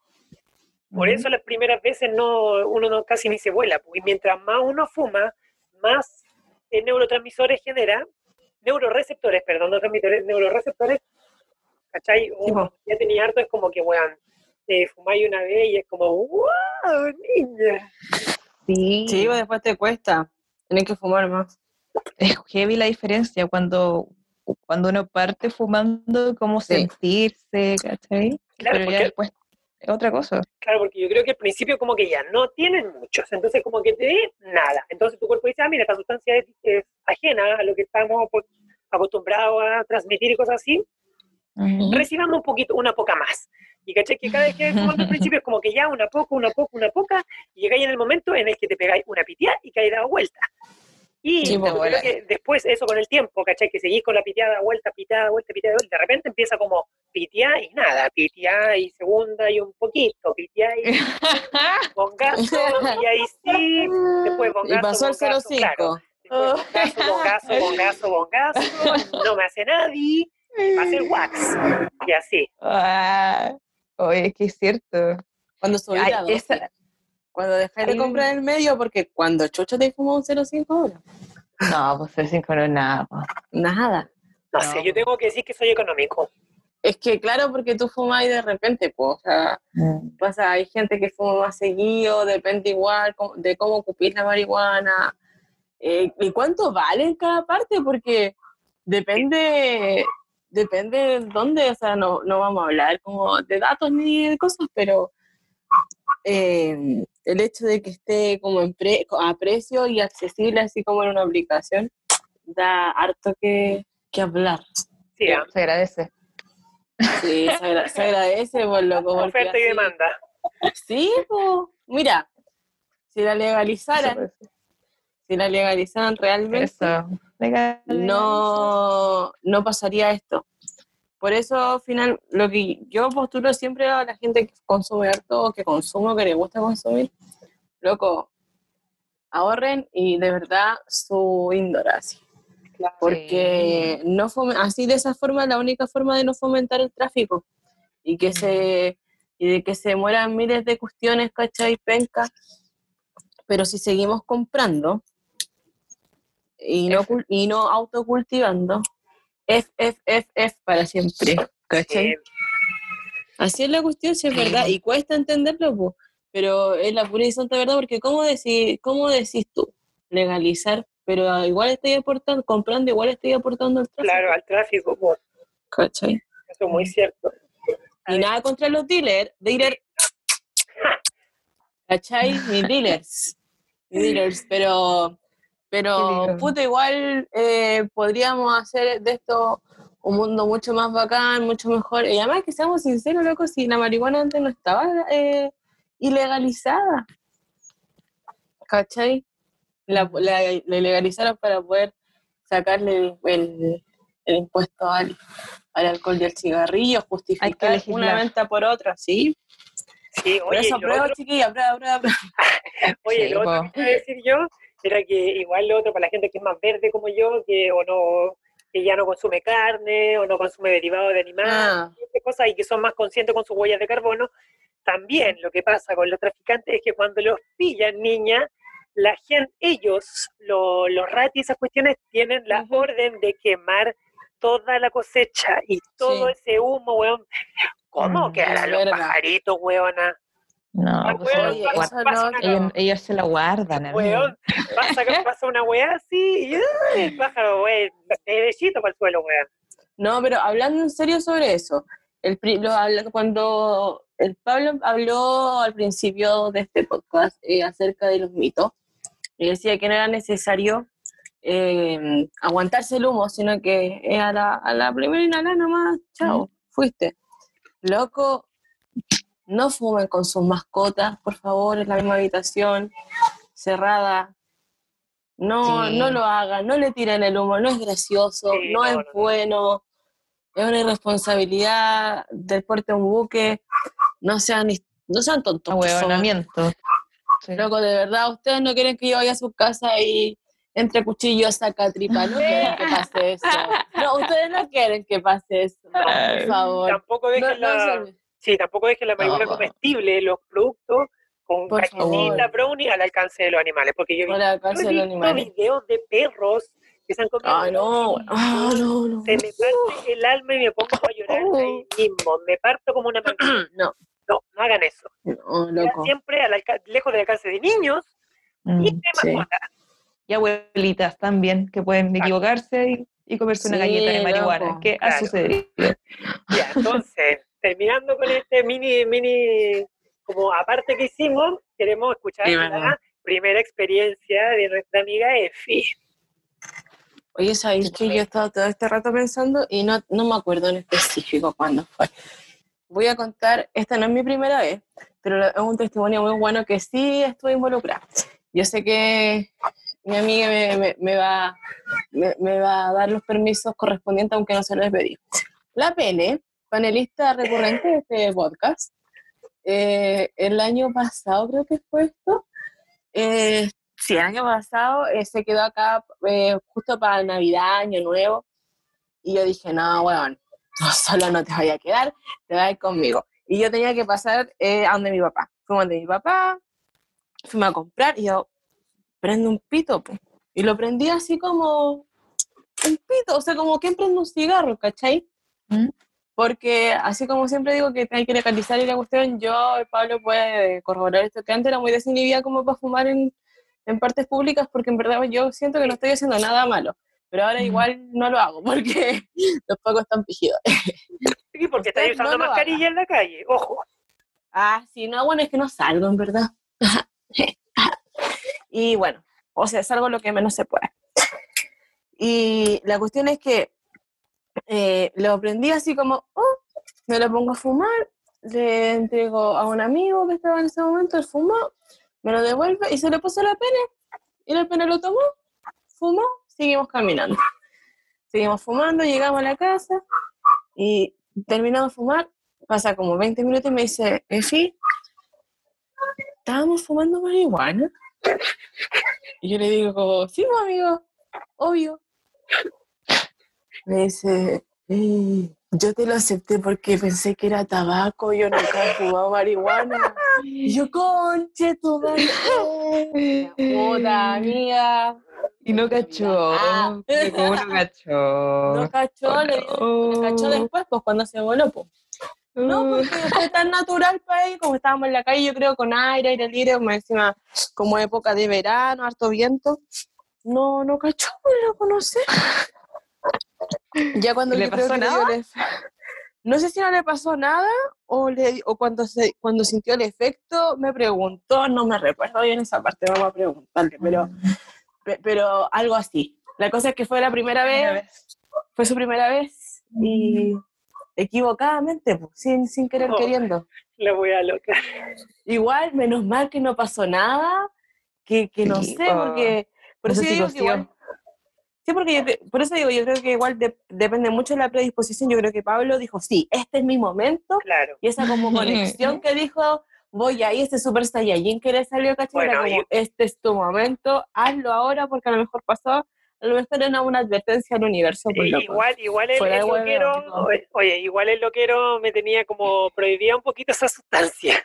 Por eso las primeras veces no, uno no casi ni se vuela, y mientras más uno fuma, más eh, neurotransmisores genera, neuroreceptores, perdón, no transmisores, neuroreceptores, ¿cachai? Sí, Uno po. ya tenía harto, es como que, weón, eh, fumáis una vez y es como, wow, niña. Sí, Sí, pues después te cuesta. Tienes que fumar más. es heavy la diferencia cuando, cuando uno parte fumando, cómo Sí. sentirse, ¿cachai? Claro, Pero porque- ya después es otra cosa. Claro, porque yo creo que al principio como que ya no tienen muchos, entonces como que te dé nada. Entonces tu cuerpo dice, ah, mira, esta sustancia es, es ajena a lo que estamos acostumbrados a transmitir y cosas así, Ujú. recibamos un poquito, una poca más. Y caché que cada vez que al principio es como que ya una poca, una poca, una poca, y llegáis en el momento en el que te pegáis una pitiá y que hay dado vuelta. Y Sí, pues, creo que después eso con el tiempo, ¿cachai? Que seguís con la piteada, vuelta, piteada, vuelta, piteada, vuelta, de repente empieza como pitiá y nada, pitiá y segunda y un poquito, pitiá y bongazo, y ahí sí, después bongazo, Y pasó el bongazo, 05. claro. Después bongazo, bongazo, bongazo, bongazo, no me hace nadie, va a ser wax, y así. Ah, oye, es que es cierto. Cuando subí Ay, la dosis, esa- Cuando dejáis de comprar el medio, porque cuando Chucho te fumó un 05 ahora. No, pues el 5 no es nada. pues. Nada. No, No, sé, yo tengo que decir que soy económico. Es que claro, porque tú fumas y de repente, pues, o sea, Mm. pasa, hay gente que fuma más seguido, depende igual de cómo ocupís la marihuana. Eh, ¿Y cuánto vale en cada parte? Porque depende, depende de dónde, o sea, no, no vamos a hablar como de datos ni de cosas, pero eh, el hecho de que esté como en pre- a precio y accesible, así como en una aplicación, da harto que, que hablar. Sí, Se agradece. Sí, se, agra- se agradece por loco. porque oferta y así- demanda. Sí, po. mira, si la legalizaran, si la legalizaran realmente, Eso. Legal, no, no pasaría esto. Por eso, al final, lo que yo postulo siempre a la gente que consume harto, que consumo, que le gusta consumir, loco, ahorren y de verdad su índole así. Porque no fome- así de esa forma la única forma de no fomentar el tráfico y que se y de que se mueran miles de cuestiones, ¿cachai? Penca. Pero si seguimos comprando y no, y no autocultivando, F, F, F, F para siempre, ¿cachai? Así es la cuestión, si es verdad, y cuesta entenderlo, po, pero es la pura y santa verdad, porque ¿cómo decís, cómo decís tú? Legalizar, pero igual estoy aportando, comprando, igual estoy aportando al tráfico. claro, al tráfico, pues, ¿Cachai? eso es muy cierto. Y nada contra los dealers, dealer, ¿cachai? Mis dealers, mis dealers, pero, pero puta, igual eh, podríamos hacer de esto un mundo mucho más bacán, mucho mejor. Y además que seamos sinceros, loco, si la marihuana antes no estaba eh, ilegalizada, ¿cachai? La, la, la ilegalizaron para poder sacarle el, el- el impuesto al, al alcohol y al cigarrillo, justificar una venta por otra, ¿sí? Sí, oye, eso, prueba, otro- chiquilla, prueba, prueba, prueba. Oye, Sí, lo otro que iba a decir yo era que igual lo otro para la gente que es más verde como yo, que o no que ya no consume carne o no consume derivados de animales, Ah, y cosas y que son más conscientes con sus huellas de carbono, también lo que pasa con los traficantes es que cuando los pillan niña, la gente, ellos, lo- los ratis, esas cuestiones, tienen la orden de quemar toda la cosecha y todo Sí. ese humo, weón. ¿Cómo Mm, quedarán los verdad. pajaritos, weona? No, Ah, pues Oye, pasa no, una- ellos, ellos se la guardan. Weón, pasa, pasa una weá así y ¡ay! el pájaro, weón, derechito para el suelo, weón. No, pero hablando en serio sobre eso, el, lo cuando el Pablo habló al principio de este podcast eh, acerca de los mitos, y decía que no era necesario eh, aguantarse el humo, sino que eh, a, la, a la primera inhalada nomás, chao, fuiste. Loco, no fumen con sus mascotas, por favor, en la misma habitación. cerrada. No, Sí. no lo hagan, no le tiren el humo, no es gracioso, Sí, no, no, es no, no. bueno, es una irresponsabilidad del porte de un buque. No sean, no sean tontos. Ahueonamiento. Sí. Loco, de verdad, ustedes no quieren que yo vaya a su casa y entre cuchillos saca tripa, no quieren que pase eso. No, ustedes no quieren que pase eso, no, por favor. Tampoco dejen la, sí, tampoco dejen la marihuana No. comestible, los productos con favor. brownie al alcance de los animales. Porque yo he animales. videos de perros que se han comido Ah, no, ah, no, no. se me parte el alma y me pongo a llorar Oh. ahí mismo. Me parto como una. No, No, no hagan eso. no, loco. Siempre al lejos del alcance de niños Mm. y de sí. Y abuelitas también, que pueden equivocarse y, y comerse una galleta de marihuana. loco. ¿Qué ha Claro. sucedido? Ya, entonces, terminando con este mini, mini, como aparte que hicimos, queremos escuchar Sí, la primera experiencia de nuestra amiga Efi. Oye, ¿sabéis que yo he estado todo este rato pensando y no, no me acuerdo en específico cuándo fue? Voy a contar, esta no es mi primera vez, pero es un testimonio muy bueno que sí estuve involucrada. Yo sé que mi amiga me, me- me va, me, me va a dar los permisos correspondientes, aunque no se los pedí. La Pene, panelista recurrente de este podcast, eh, el año pasado creo que fue esto, eh, sí, el año pasado eh, se quedó acá eh, justo para Navidad, Año Nuevo, y yo dije, no, weón, no, solo no te voy a quedar, te vas a ir conmigo. Y yo tenía que pasar eh, a donde mi papá. Fuimos donde mi papá, fuimos a comprar, y yo, prendo un pito, po. y lo prendí así como un pito, o sea, como quien prende un cigarro, ¿cachai? ¿Mm? Porque así como siempre digo que hay que legalizar y la cuestión, yo, Pablo puede corroborar esto, que antes era muy desinhibida como para fumar en, en partes públicas, porque en verdad yo siento que no estoy haciendo nada malo. Pero ahora Mm. igual no lo hago, porque los pagos están pijidos. Sí, porque no usando mascarilla en la calle, ojo. Ah, sí, no, bueno, es que no salgo, en verdad. y bueno, o sea, salgo lo que menos se puede. Y la cuestión es que eh, lo aprendí así como, oh, me lo pongo a fumar, le entrego a un amigo que estaba en ese momento, él fumó, me lo devuelve y se lo puso la pene, y la pene lo tomó, fumó, seguimos caminando. Seguimos fumando, llegamos a la casa y terminamos de fumar, pasa como 20 minutos y me dice, Efi, ¿estábamos fumando marihuana? Y yo le digo sí, pues, amigo, obvio. Me dice, "Eh, yo te lo acepté porque pensé que era tabaco, yo nunca he fumado marihuana. Y yo, conche, tu madre. Puta, amiga. Y no cachó. Ah. que ¿Cómo no cachó? No cachó, le digo, le cachó después, pues cuando se voló, pues. No, porque fue tan natural para él, como estábamos en la calle, yo creo, con aire, aire libre, como encima, como época de verano, harto viento. No, no cachó, pues lo conocí. Ya cuando ¿Le pasó le nada? No sé si no le pasó nada o, le, o cuando, se, cuando sintió el efecto me preguntó, no me recuerdo bien esa parte, vamos a preguntarle, pero, pe- pero algo así. La cosa es que fue la primera vez fue su primera vez y equivocadamente, pues, sin, sin querer Oh. queriendo. La voy a loca. Igual, menos mal que no pasó nada, que, que no Sí, sé, oh. porque por eso digo que igual, sí, porque yo cre- por eso digo, yo creo que igual de- depende mucho de la predisposición. Yo creo que Pablo dijo, sí, este es mi momento, Claro. y esa como conexión que dijo, voy ahí, este super saiyajin que le salió, ¿cachai? Bueno, como, este es tu momento, hazlo ahora, porque a lo mejor pasó, a lo mejor era una advertencia al universo. por I- loco. igual, igual el, el loquero, tipo. oye, igual el loquero me tenía como prohibida un poquito esa sustancia.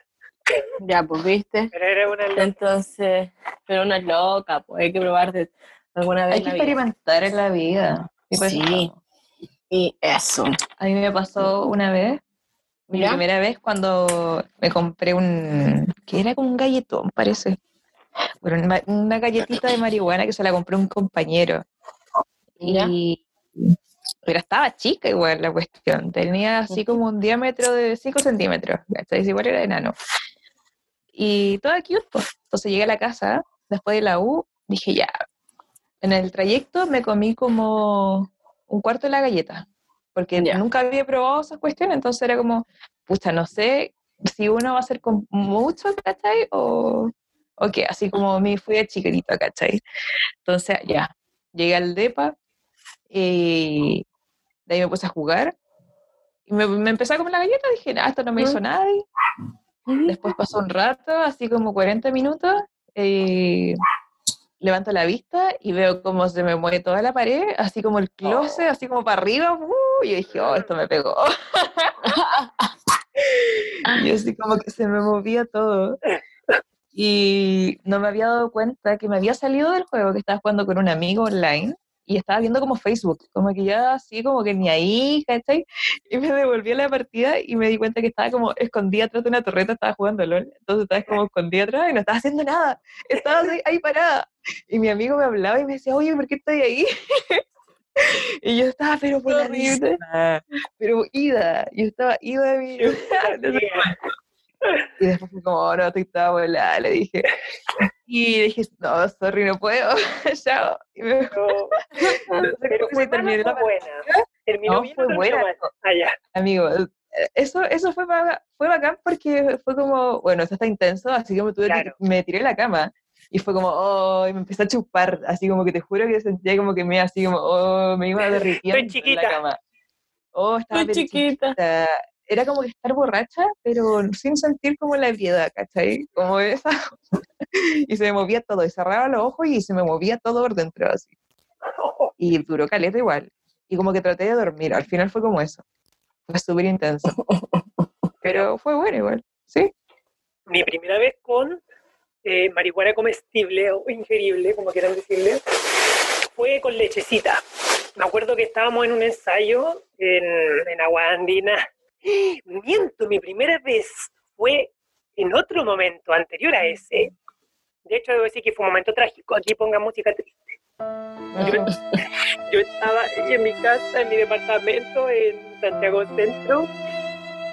Ya, pues, ¿viste? Pero era una loca. Entonces, pero una loca, pues hay que probar de alguna vez. Hay en que vida. experimentar en la vida. Pues, Sí. Y eso. A mí me pasó una vez, mi ¿Ya? primera vez cuando me compré un, que era como un galletón, parece. Bueno, una, una galletita de marihuana que se la compré un compañero. ¿Ya? Y, pero estaba chica igual la cuestión, tenía así como un diámetro de 5 centímetros, ¿cachai? Igual era enano. Y todo aquí, pues. Entonces llegué a la casa, después de la U, dije ya. En el trayecto me comí como un cuarto de la galleta, porque nunca había probado esas cuestiones, entonces era como, pucha, no sé si uno va a hacer con mucho, ¿cachai? O, ok, así como me fui de chiquitita, ¿cachai? Entonces, ya, llegué al DEPA y de ahí me puse a jugar y me, me empecé a comer la galleta, dije, ah, esto no me hizo nadie. Después pasó un rato, así como 40 minutos, y levanto la vista y veo cómo se me mueve toda la pared, así como el closet, así como para arriba, ¡uh! y yo dije, oh, esto me pegó. y así como que se me movía todo. Y no me había dado cuenta que me había salido del juego, que estaba jugando con un amigo online y estaba viendo como Facebook, como que ya así como que ni ahí, ¿cachai? Y me devolví a la partida y me di cuenta que estaba como escondida atrás de una torreta, estaba jugando LOL, entonces estaba como escondida atrás y no estaba haciendo nada, estaba ahí, ahí parada. Y mi amigo me hablaba y me decía, oye, ¿por qué estoy ahí? Y yo estaba, pero por la risa, pero ida, yo estaba ida de mi Y después fue como, oh, no, estoy toda volada, le dije. Y dije, no, sorry, no puedo, chao. Y me Pero, no terminó fue la buena. Terminó No, bien fue terminó buena. mal? Ah. Amigo, eso, eso fue, fue bacán porque fue como, bueno, eso está intenso, así que me, tuve que- me tiré de la cama y fue como, oh, y me empecé a chupar, así como que te juro que sentía como que me, así como, oh, me iba derritiendo en chiquita. la cama. Oh, estaba Estoy chiquita. chiquita. Era como que estar borracha, pero sin sentir como la ebriedad, ¿cachai? Como esa. y se me movía todo, y cerraba los ojos y se me movía todo por dentro, así. Y duró caleta igual. Y como que traté de dormir, al final fue como eso. Fue súper intenso. Pero fue bueno igual, ¿sí? Mi primera vez con eh, marihuana comestible o ingerible, como quieran decirle, fue con lechecita. Me acuerdo que estábamos en un ensayo en, en Agua Andina. Miento, mi primera vez fue en otro momento anterior a ese. De hecho, debo decir que fue un momento trágico. Aquí ponga música triste. Yo, yo estaba en mi casa, en mi departamento en Santiago Centro,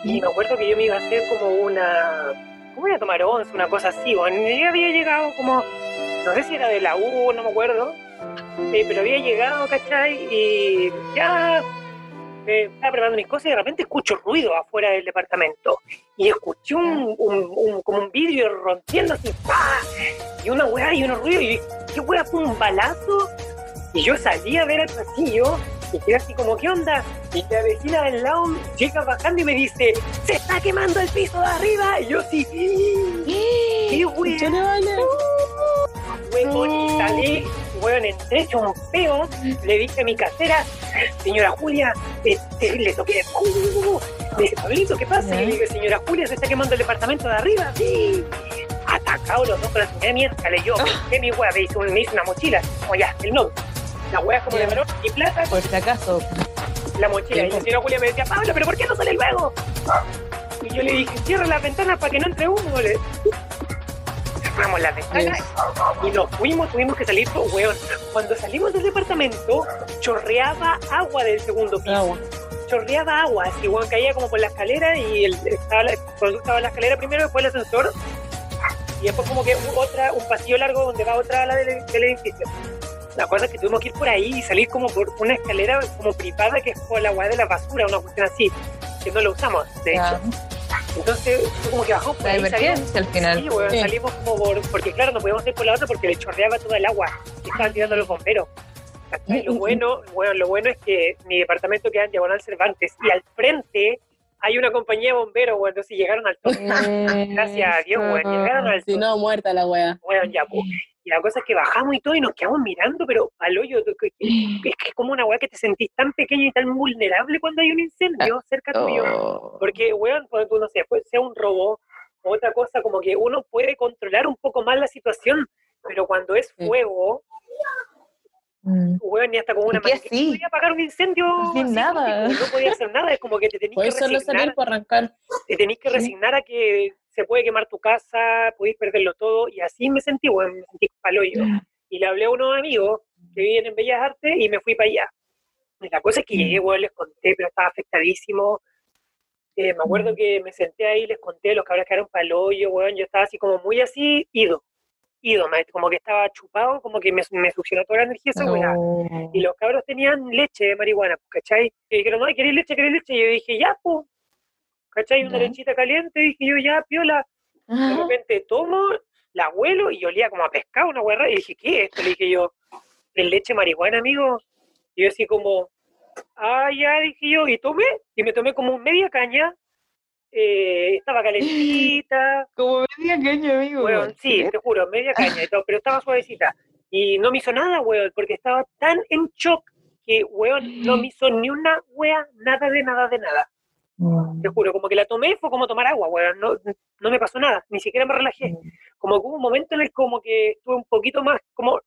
y me acuerdo que yo me iba a hacer como una. ¿Cómo iba a tomar once? Una cosa así. Bueno, había llegado como. No sé si era de la U, no me acuerdo. eh, pero había llegado, ¿cachai? Y ya. eh, estaba preparando mis cosas y de repente escucho ruido afuera del departamento. Y escuché un, como un vidrio rompiendo así, ¡pah! Y una weá y unos ruidos. Y ¿qué weá fue un balazo? Y yo salí a ver al pasillo y quedé así como, ¿qué onda? Y la vecina del lado llega bajando y me dice, ¡se está quemando el piso de arriba! Y yo sí, ¡qué weá! Yo no vale. Weón, y salí, weón, entré un peo, le dije a mi casera, señora Julia, este, le toqué, uh, me dice, Pablito, ¿qué pasa? Y le dije, señora Julia, se está quemando el departamento de arriba, sí, atacado los dos con la señora miércoles, yo, ¿qué mi wea? Me hizo, una mochila, como ya, el no, la es como de y plata, Por si acaso. la mochila, y la señora Julia me decía, Pablo, ¿pero por qué no sale luego? Y yo le dije, cierra las ventanas para que no entre humo, le cerramos las ventanas y nos fuimos, tuvimos que salir, pues, weón. Cuando salimos del departamento, chorreaba agua del segundo piso. Agua. Chorreaba agua, así, weón, caía como por la escalera y el, estaba, estaba la escalera primero, después el ascensor. Y después como que otra, un pasillo largo donde va otra ala del, del edificio. La cosa es que tuvimos que ir por ahí y salir como por una escalera como privada que es por la agua de la basura, una cuestión así, que no la usamos, de hecho. Ya. Entonces, fue como que bajamos por La ahí, salimos- al final. Sí, weón, Sí. salimos como por, porque claro, no podíamos ir por la otra porque le chorreaba toda el agua que estaban tirando los bomberos. ¿Cachai? Lo bueno, bueno, lo bueno es que mi departamento queda en Diagonal Cervantes y al frente hay una compañía de bomberos, weón, entonces llegaron al toque. Gracias a Dios, weón, llegaron al Si no, muerta la wea. Weón, ya, po. Y la cosa es que bajamos y todo y nos quedamos mirando, pero al hoyo, es que es como una weá que te sentís tan pequeño y tan vulnerable cuando hay un incendio cerca tuyo. Oh. Porque, weón, cuando tú, no sé, pues, sea un robo o otra cosa, como que uno puede controlar un poco más la situación, pero cuando es Sí. fuego, Mm. weón, ni hasta con una ¿Y manguera así? podía apagar un incendio. Sin así, nada. No podía hacer nada, es como que te tenés que solo resignar, salir para arrancar. te tenés que resignar a que se puede quemar tu casa, podéis perderlo todo, y así me sentí, weón, me sentí paloyo. Y le hablé a unos amigos que viven en Bellas Artes y me fui para allá. Y la cosa es que llegué, weón, les conté, pero estaba afectadísimo. Eh, me acuerdo que me senté ahí, les conté, los cabros quedaron hoyo, weón, yo estaba así como muy así, ido, ido, ma- como que estaba chupado, como que me, me succionó toda la energía esa. No. Y los cabros tenían leche de marihuana, pues, ¿cachai? Y dijeron, no, ¿queréis leche, queréis leche? Y yo dije, ya, pues, ¿cachai? Una lechita caliente, dije yo, ya, piola. De Ah, repente tomo la huelo y olía como a pescado, una hueá y dije, ¿qué es esto? Le dije yo, ¿es leche marihuana, amigo? Y yo así como, ah, ya, dije yo, y tomé, y me tomé como media caña, eh, estaba calentita, Como media caña, amigo. weón, sí, te juro, media caña y todo, pero estaba suavecita. Y no me hizo nada, weón, porque estaba tan en shock que, weón, no me hizo ni una wea, nada de nada de nada. Mm. Te juro, como que la tomé fue como tomar agua, weón, no, no me pasó nada, ni siquiera me relajé. Como que hubo un momento en el como que estuve un poquito más como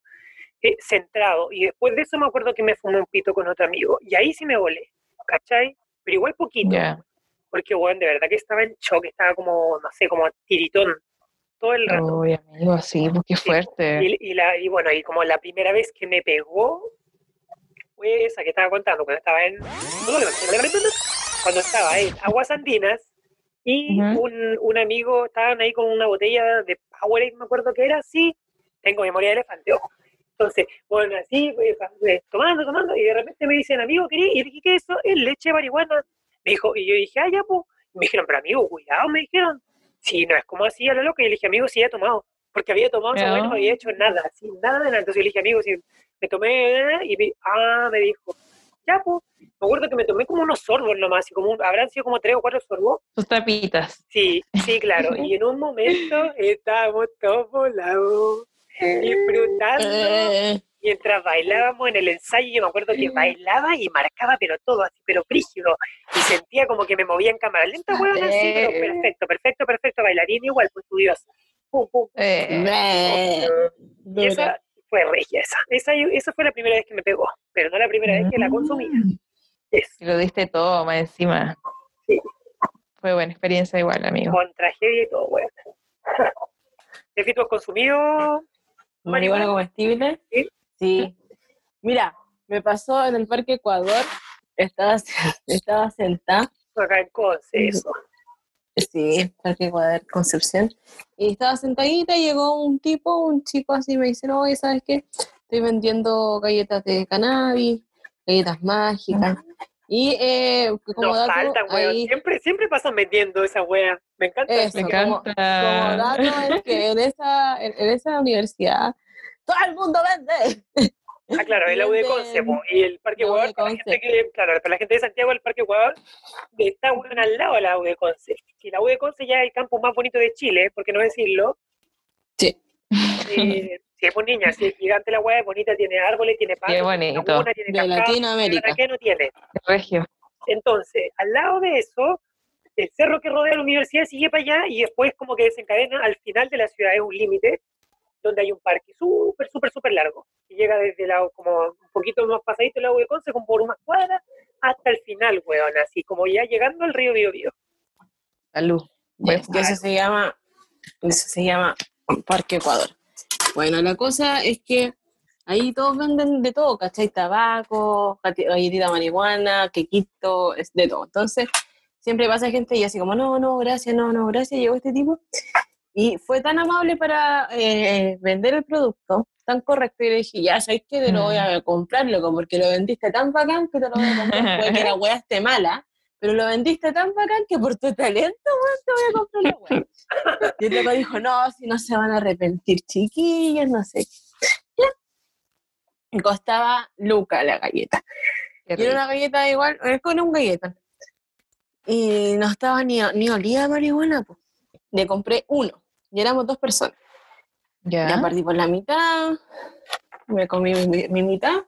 eh, centrado y después de eso me acuerdo que me fumé un pito con otro amigo y ahí sí me volé, ¿cachai? Pero igual poquito, porque, weón, de verdad que estaba en shock, estaba como, no sé, como tiritón todo el rato. Uy, amigo, sí, pues qué fuerte. Y, y la, y bueno, y como la primera vez que me pegó fue esa que estaba contando, cuando estaba en. Cuando estaba en Aguas Andinas y Ujú. un, un amigo, estaban ahí con una botella de Powerade, me acuerdo que era, sí, tengo memoria de elefante, ojo. Entonces, bueno, así, eh, eh, tomando, tomando, y de repente me dicen, amigo, ¿querés? Y dije, ¿qué es eso? Es leche de marihuana. Me dijo, y yo dije, ah, ya, pues. Me dijeron, pero amigo, cuidado, me dijeron. Sí, no es como así a lo loco. Y le dije, amigo, sí, he tomado. Porque había tomado weá, no había hecho nada, así, nada de nada. Entonces yo le dije, amigo, sí, me tomé, eh, y ah, me dijo, ya, pues. Me acuerdo que me tomé como unos sorbos nomás, y como un- habrán sido como tres o cuatro sorbos. Tus tapitas. Sí, sí, claro. Y en un momento estábamos todos volados, disfrutando Eh, mientras bailábamos en el ensayo, yo me acuerdo que bailaba y marcaba, pero todo así, pero frígido. Y sentía como que me movía en cámara lenta, weón, así, pero Eh. perfecto, perfecto, perfecto. Bailarín igual, pues estudiosa. Pum, pum. Eh, Y dura. esa fue regia, esa. esa. Esa fue la primera vez que me pegó, pero no la primera vez que la consumía. Es y lo diste todo más encima. Sí. Fue buena experiencia igual, amigo. con tragedia y todo, weón. Tefi, ¿tú has consumido ¿Marihuana comestible? Sí. Sí. Mira, me pasó en el Parque Ecuador, estaba, estaba sentada, acá en Conce, eso? Sí, Parque Ecuador, Concepción, y estaba sentadita y llegó un tipo, un chico así, me dice, oye, ¿sabes qué? Estoy vendiendo galletas de cannabis, galletas mágicas, y eh, como Nos dato, faltan, ahí, Siempre, siempre pasan vendiendo esa wea. Me encanta Eso, Me eso. como- como encanta. dato es que en esa, en, en esa universidad todo el mundo vende. Ah, claro, el de Conce, y el Parque Ecuador, para la, gente que, claro, para la gente de Santiago, el Parque Ecuador está bueno, al lado de la U de Conce. Y la U de Conce ya es el campo más bonito de Chile, por qué no decirlo. Sí. Eh, sí, es niña, sí, es gigante la hueá, es bonita, tiene árboles, tiene patos, tiene laguna, tiene De cascadas, Latinoamérica. ¿qué no tiene? Regio. Entonces, al lado de eso, el cerro que rodea la universidad sigue para allá y después como que desencadena al final de la ciudad, es un límite, donde hay un parque súper, súper, súper largo. Y llega desde la, como un poquito más pasadito el lago de Conce, como por unas cuadras, hasta el final, weón, así como ya llegando al río Biobío. Salud. Buen Y eso se llama, eso se llama Parque Ecuador. Bueno, la cosa es que ahí todos venden de todo, ¿cachai? Tabaco, galletita marihuana, quequito, es de todo. Entonces, siempre pasa gente y así como, no, no, gracias, no, no, gracias, llegó este tipo. Y fue tan amable para eh, vender el producto, tan correcto, y le dije, ya, ¿sabes qué? Te lo voy a comprar, loco, porque lo vendiste tan bacán que te lo voy a comprar. Puede que la weá esté mala, pero lo vendiste tan bacán que por tu talento, weón, te voy a comprar la weá. Y el loco dijo, no, si no se van a arrepentir, chiquillos, no sé. Y costaba Luca la galleta. Qué Y era una galleta igual, es con un galleta. Y no estaba ni, ni olía a marihuana, pues. Le compré uno. Y éramos dos personas. Ya. Partí por la mitad, me comí mi, mi mitad,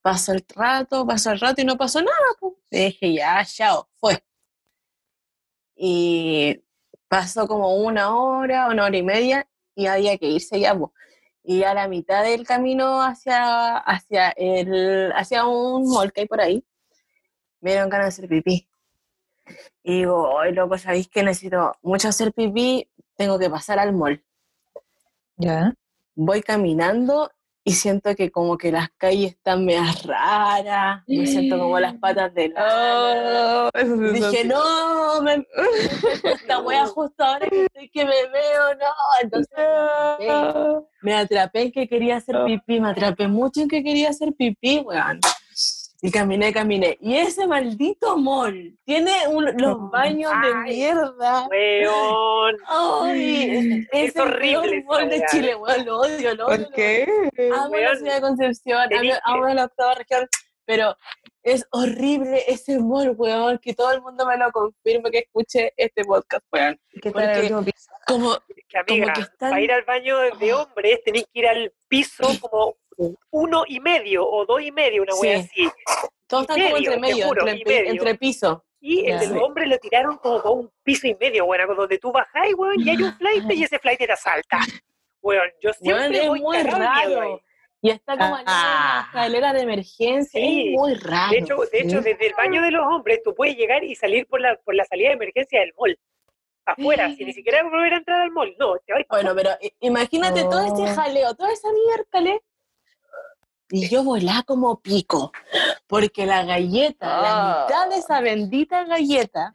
pasó el rato, pasó el rato y no pasó nada, pues. Y dije, ya, chao, fue. Y pasó como una hora, una hora y media, y había que irse ya, pues. Y a la mitad del camino hacia, hacia, el, hacia un mall que hay por ahí, me dieron ganas de hacer pipí. Y digo, hoy loco, ¿sabéis que necesito mucho hacer pipí? Tengo que pasar al mall Ya. voy caminando y siento que como que las calles están medias raras, me siento como las patas de lana. Oh, Dije, no, me esta wea justo ahora que estoy que me veo, no. Entonces me atrapé, me atrapé en que quería hacer pipí, me atrapé mucho en que quería hacer pipí, weón. Y caminé, caminé. Y ese maldito mall tiene un- los baños de Ay. mierda. Weón. Ay, es, Es el horrible esa mall de. Chile, weón, lo odio, lo odio. ¿Por qué? Amo la Weón, ciudad de Concepción, amo, tenés amo la octava región, pero es horrible ese mall, weón, que todo el mundo me lo confirme que escuche este podcast, weón. ¿Qué tal el último piso? Como, Que amiga, que están- para ir al baño de hombres tenéis que ir al piso como uno y medio o dos y medio, una wea Sí. así. todos están como entre medio, juro, entre, medio. entre pisos. Y el de los hombres lo tiraron como para un piso y medio, weón, donde tú bajás, weón, y hay un flight y ese flight te salta. Weón, yo siempre es voy muy raro. Y está como al lado de Ah. la escalera de emergencia, Sí. es muy raro. De hecho, de hecho, desde el baño de los hombres tú puedes llegar y salir por la, por la salida de emergencia del mall. Afuera, si ni siquiera volver a entrar al mall. No, te vas Bueno, pero imagínate todo ese jaleo, toda esa miércoles. Y yo volá como pico, porque la galleta, la Ah. mitad de esa bendita galleta,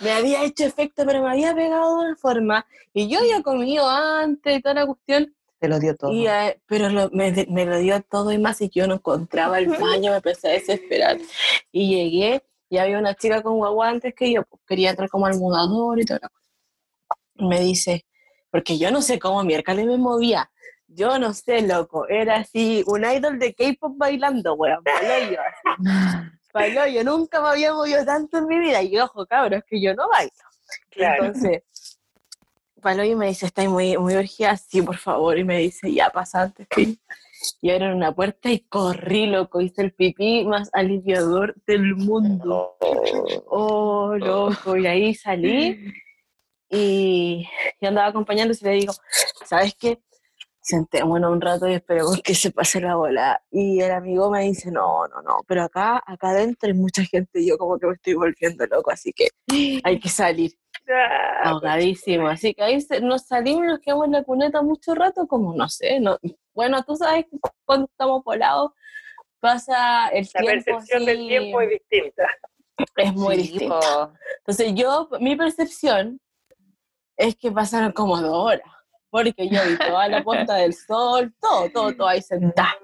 me había hecho efecto, pero me había pegado de una forma. Y yo había comido antes y toda la cuestión, Te lo dio todo. y, eh, pero lo- me, me lo dio todo y más, y yo no encontraba el baño, me empecé a desesperar. Y llegué, y había una chica con guagua antes que yo, pues, quería entrar como al mudador y toda la cosa. Me dice, porque yo no sé cómo miércoles me movía. Yo no sé, loco. Era así, un idol de K-pop bailando, weón. Paloyo. Paloyo. Nunca me había movido tanto en mi vida. Y ojo, cabros, que yo no bailo. Claro. Entonces, Paloyo me dice, ¿estáis muy, muy orgía? Sí, por favor. Y me dice, ya pasa antes que yo. Y abren una puerta y corrí, loco. Hice el pipí más aliviador del mundo. Oh, loco. Y ahí salí y, y andaba acompañándose y le digo, ¿sabes qué? Sentémonos un rato y esperemos que se pase la bola. Y el amigo me dice, no, no, no, pero acá, acá adentro hay mucha gente y yo como que me estoy volviendo loco, así que hay que salir Ah, ahogadísimo. Así que ahí se- nos salimos y nos quedamos en la cuneta mucho rato, como no sé, no, bueno, tú sabes que cuando estamos volados pasa el La tiempo percepción del tiempo es distinta. es muy Sí, distinta. Entonces yo, mi percepción es que pasaron como dos horas, porque yo vi toda la puesta del sol, todo, todo, todo ahí sentada,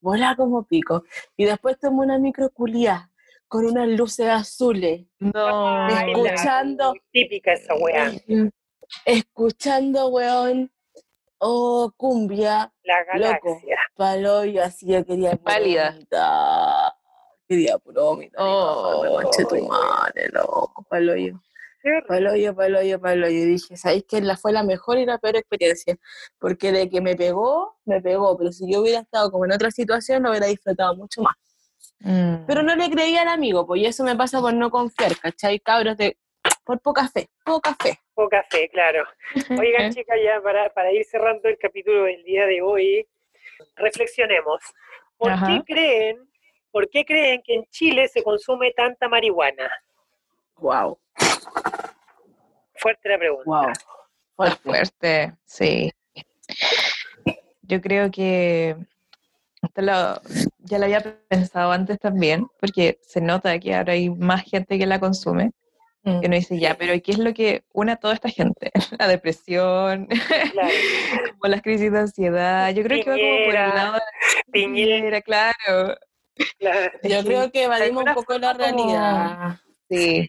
volá como pico. Y después tomé una microculía con unas luces azules, No. Escuchando, Típica esa weá. escuchando, weón, oh, cumbia, La Loco. galaxia. palo, yo así, yo quería Pálida. Quería puro vomitar. Oh. Oh, conche tu madre, loco, palo yo. Qué rico. Palo yo, palo yo, palo yo. Y dije, ¿sabéis que la fue la mejor y la peor experiencia? Porque de que me pegó, me pegó. Pero si yo hubiera estado como en otra situación, lo hubiera disfrutado mucho más. Mm. Pero no le creía al amigo, pues y eso me pasa por no confiar, ¿cachai? Cabros, de, por poca fe, poca fe. Poca fe, claro. Oigan, chicas, ya para, para ir cerrando el capítulo del día de hoy, reflexionemos. ¿Por Ajá. qué creen, por qué creen que en Chile se consume tanta marihuana? Wow, Fuerte la pregunta. wow. Fuerte. fuerte, sí. Yo creo que esto lo- ya lo había pensado antes también, porque se nota que ahora hay más gente que la consume. Mm. Y uno dice, ya, pero ¿qué es lo que une a toda esta gente? La depresión, Claro. o las crisis de ansiedad. Yo creo que va como por el lado de la Piñera, piñera, claro. claro. Yo creo que evadimos un poco la como- realidad. Sí,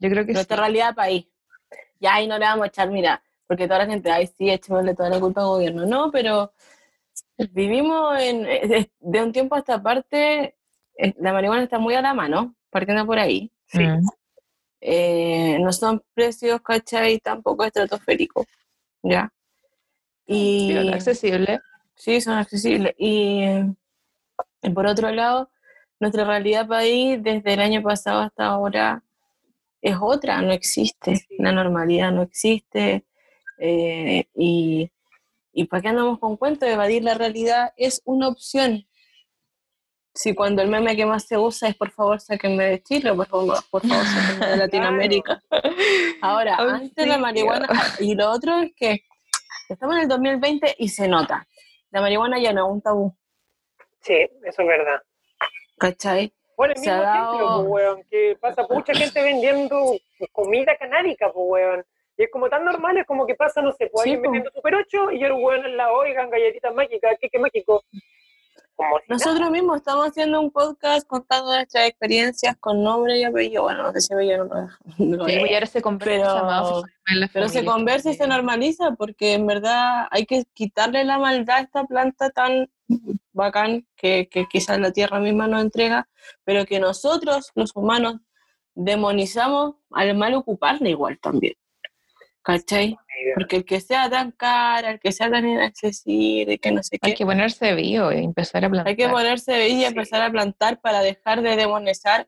yo creo que nuestra sí. realidad país. Ya ahí no le vamos a echar, mira, porque toda la gente, ay, sí, echémosle toda la culpa al gobierno. No, pero vivimos en, eh, de un tiempo a esta parte, eh, la marihuana está muy a la mano, partiendo por ahí. Sí. Mm. Eh, no son precios, ¿cachai? Tampoco estratosféricos, ¿ya? Y Sí, bueno, accesible. Sí, son accesibles. Y, y por otro lado, nuestra realidad país desde el año pasado hasta ahora es otra, no existe. La normalidad no existe. eh, y, y para qué andamos con cuentos, evadir la realidad es una opción. Si cuando el meme que más se usa es por favor sáquenme de Chile, por favor, por favor sáquenme de Latinoamérica. Ahora, antes la marihuana, y lo otro es que estamos en el 2020 y se nota. La marihuana ya no es un tabú, Sí, eso es verdad. ¿cachai? Bueno, el mismo dado- ejemplo, pues, weón, que pasa mucha gente vendiendo comida canábica, pues, weón. Y es como tan normal, es como que pasa, no sé, pues Sí, alguien po. vendiendo Super 8 y el weón en la oigan galletitas mágicas, qué, qué mágico. Como si Nosotros mismos estamos haciendo un podcast contando nuestras experiencias con nombre y apellido. Bueno, no sé si apellido no lo Sí, dejo. y ahora se conversa Pero- más se conversa y se normaliza porque en verdad hay que quitarle la maldad a esta planta tan bacán que, que quizás la tierra misma nos entrega, pero que nosotros, los humanos, demonizamos al mal ocuparla igual también. ¿Cachai? Porque el que sea tan cara, el que sea tan inaccesible, que no sé qué, Hay que ponerse vivo y empezar a plantar. hay que ponerse de y Sí. empezar a plantar para dejar de demonizar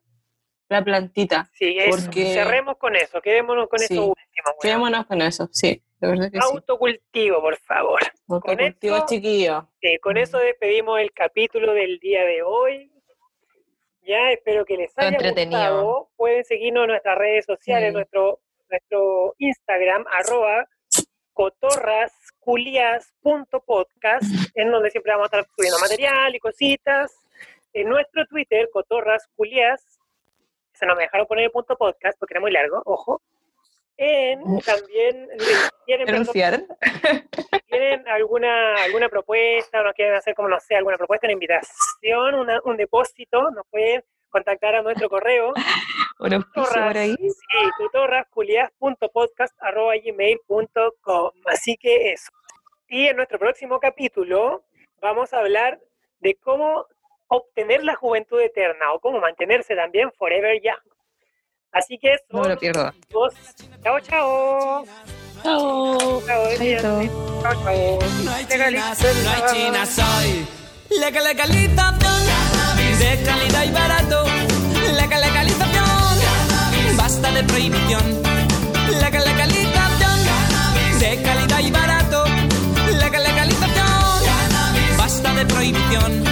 la plantita. Sí, eso. Porque- cerremos con eso, quedémonos con Sí. eso último. Quedémonos con eso, sí, de verdad que sí. Autocultivo, por favor. Autocultivo esto- chiquillo. Sí, con eso despedimos el capítulo del día de hoy. Ya, espero que les haya entretenido. gustado. Pueden seguirnos en nuestras redes sociales, Sí. nuestro, nuestro Instagram, arroba cotorrasculias.podcast, en donde siempre vamos a estar subiendo material y cositas. En nuestro Twitter, cotorrasculias, se no me dejaron poner el punto podcast porque era muy largo, ojo. En también, quieren Renunciar. tienen alguna alguna propuesta o nos quieren hacer como no sé alguna propuesta una invitación una- un depósito nos pueden contactar a nuestro correo Un auspicio por ahí. sí, tutorrasculias.podcast@gmail.com así que eso y en nuestro próximo capítulo vamos a hablar de cómo obtener la juventud eterna o cómo mantenerse también forever young así que eso No lo pierdo. chao chao Chao. chao chao chao No hay Legalización. chinas, no hay chinas hoy. Legal- de calidad y barato. La legalización, basta de prohibición. La legalización de calidad y barato. La legalización, basta de prohibición.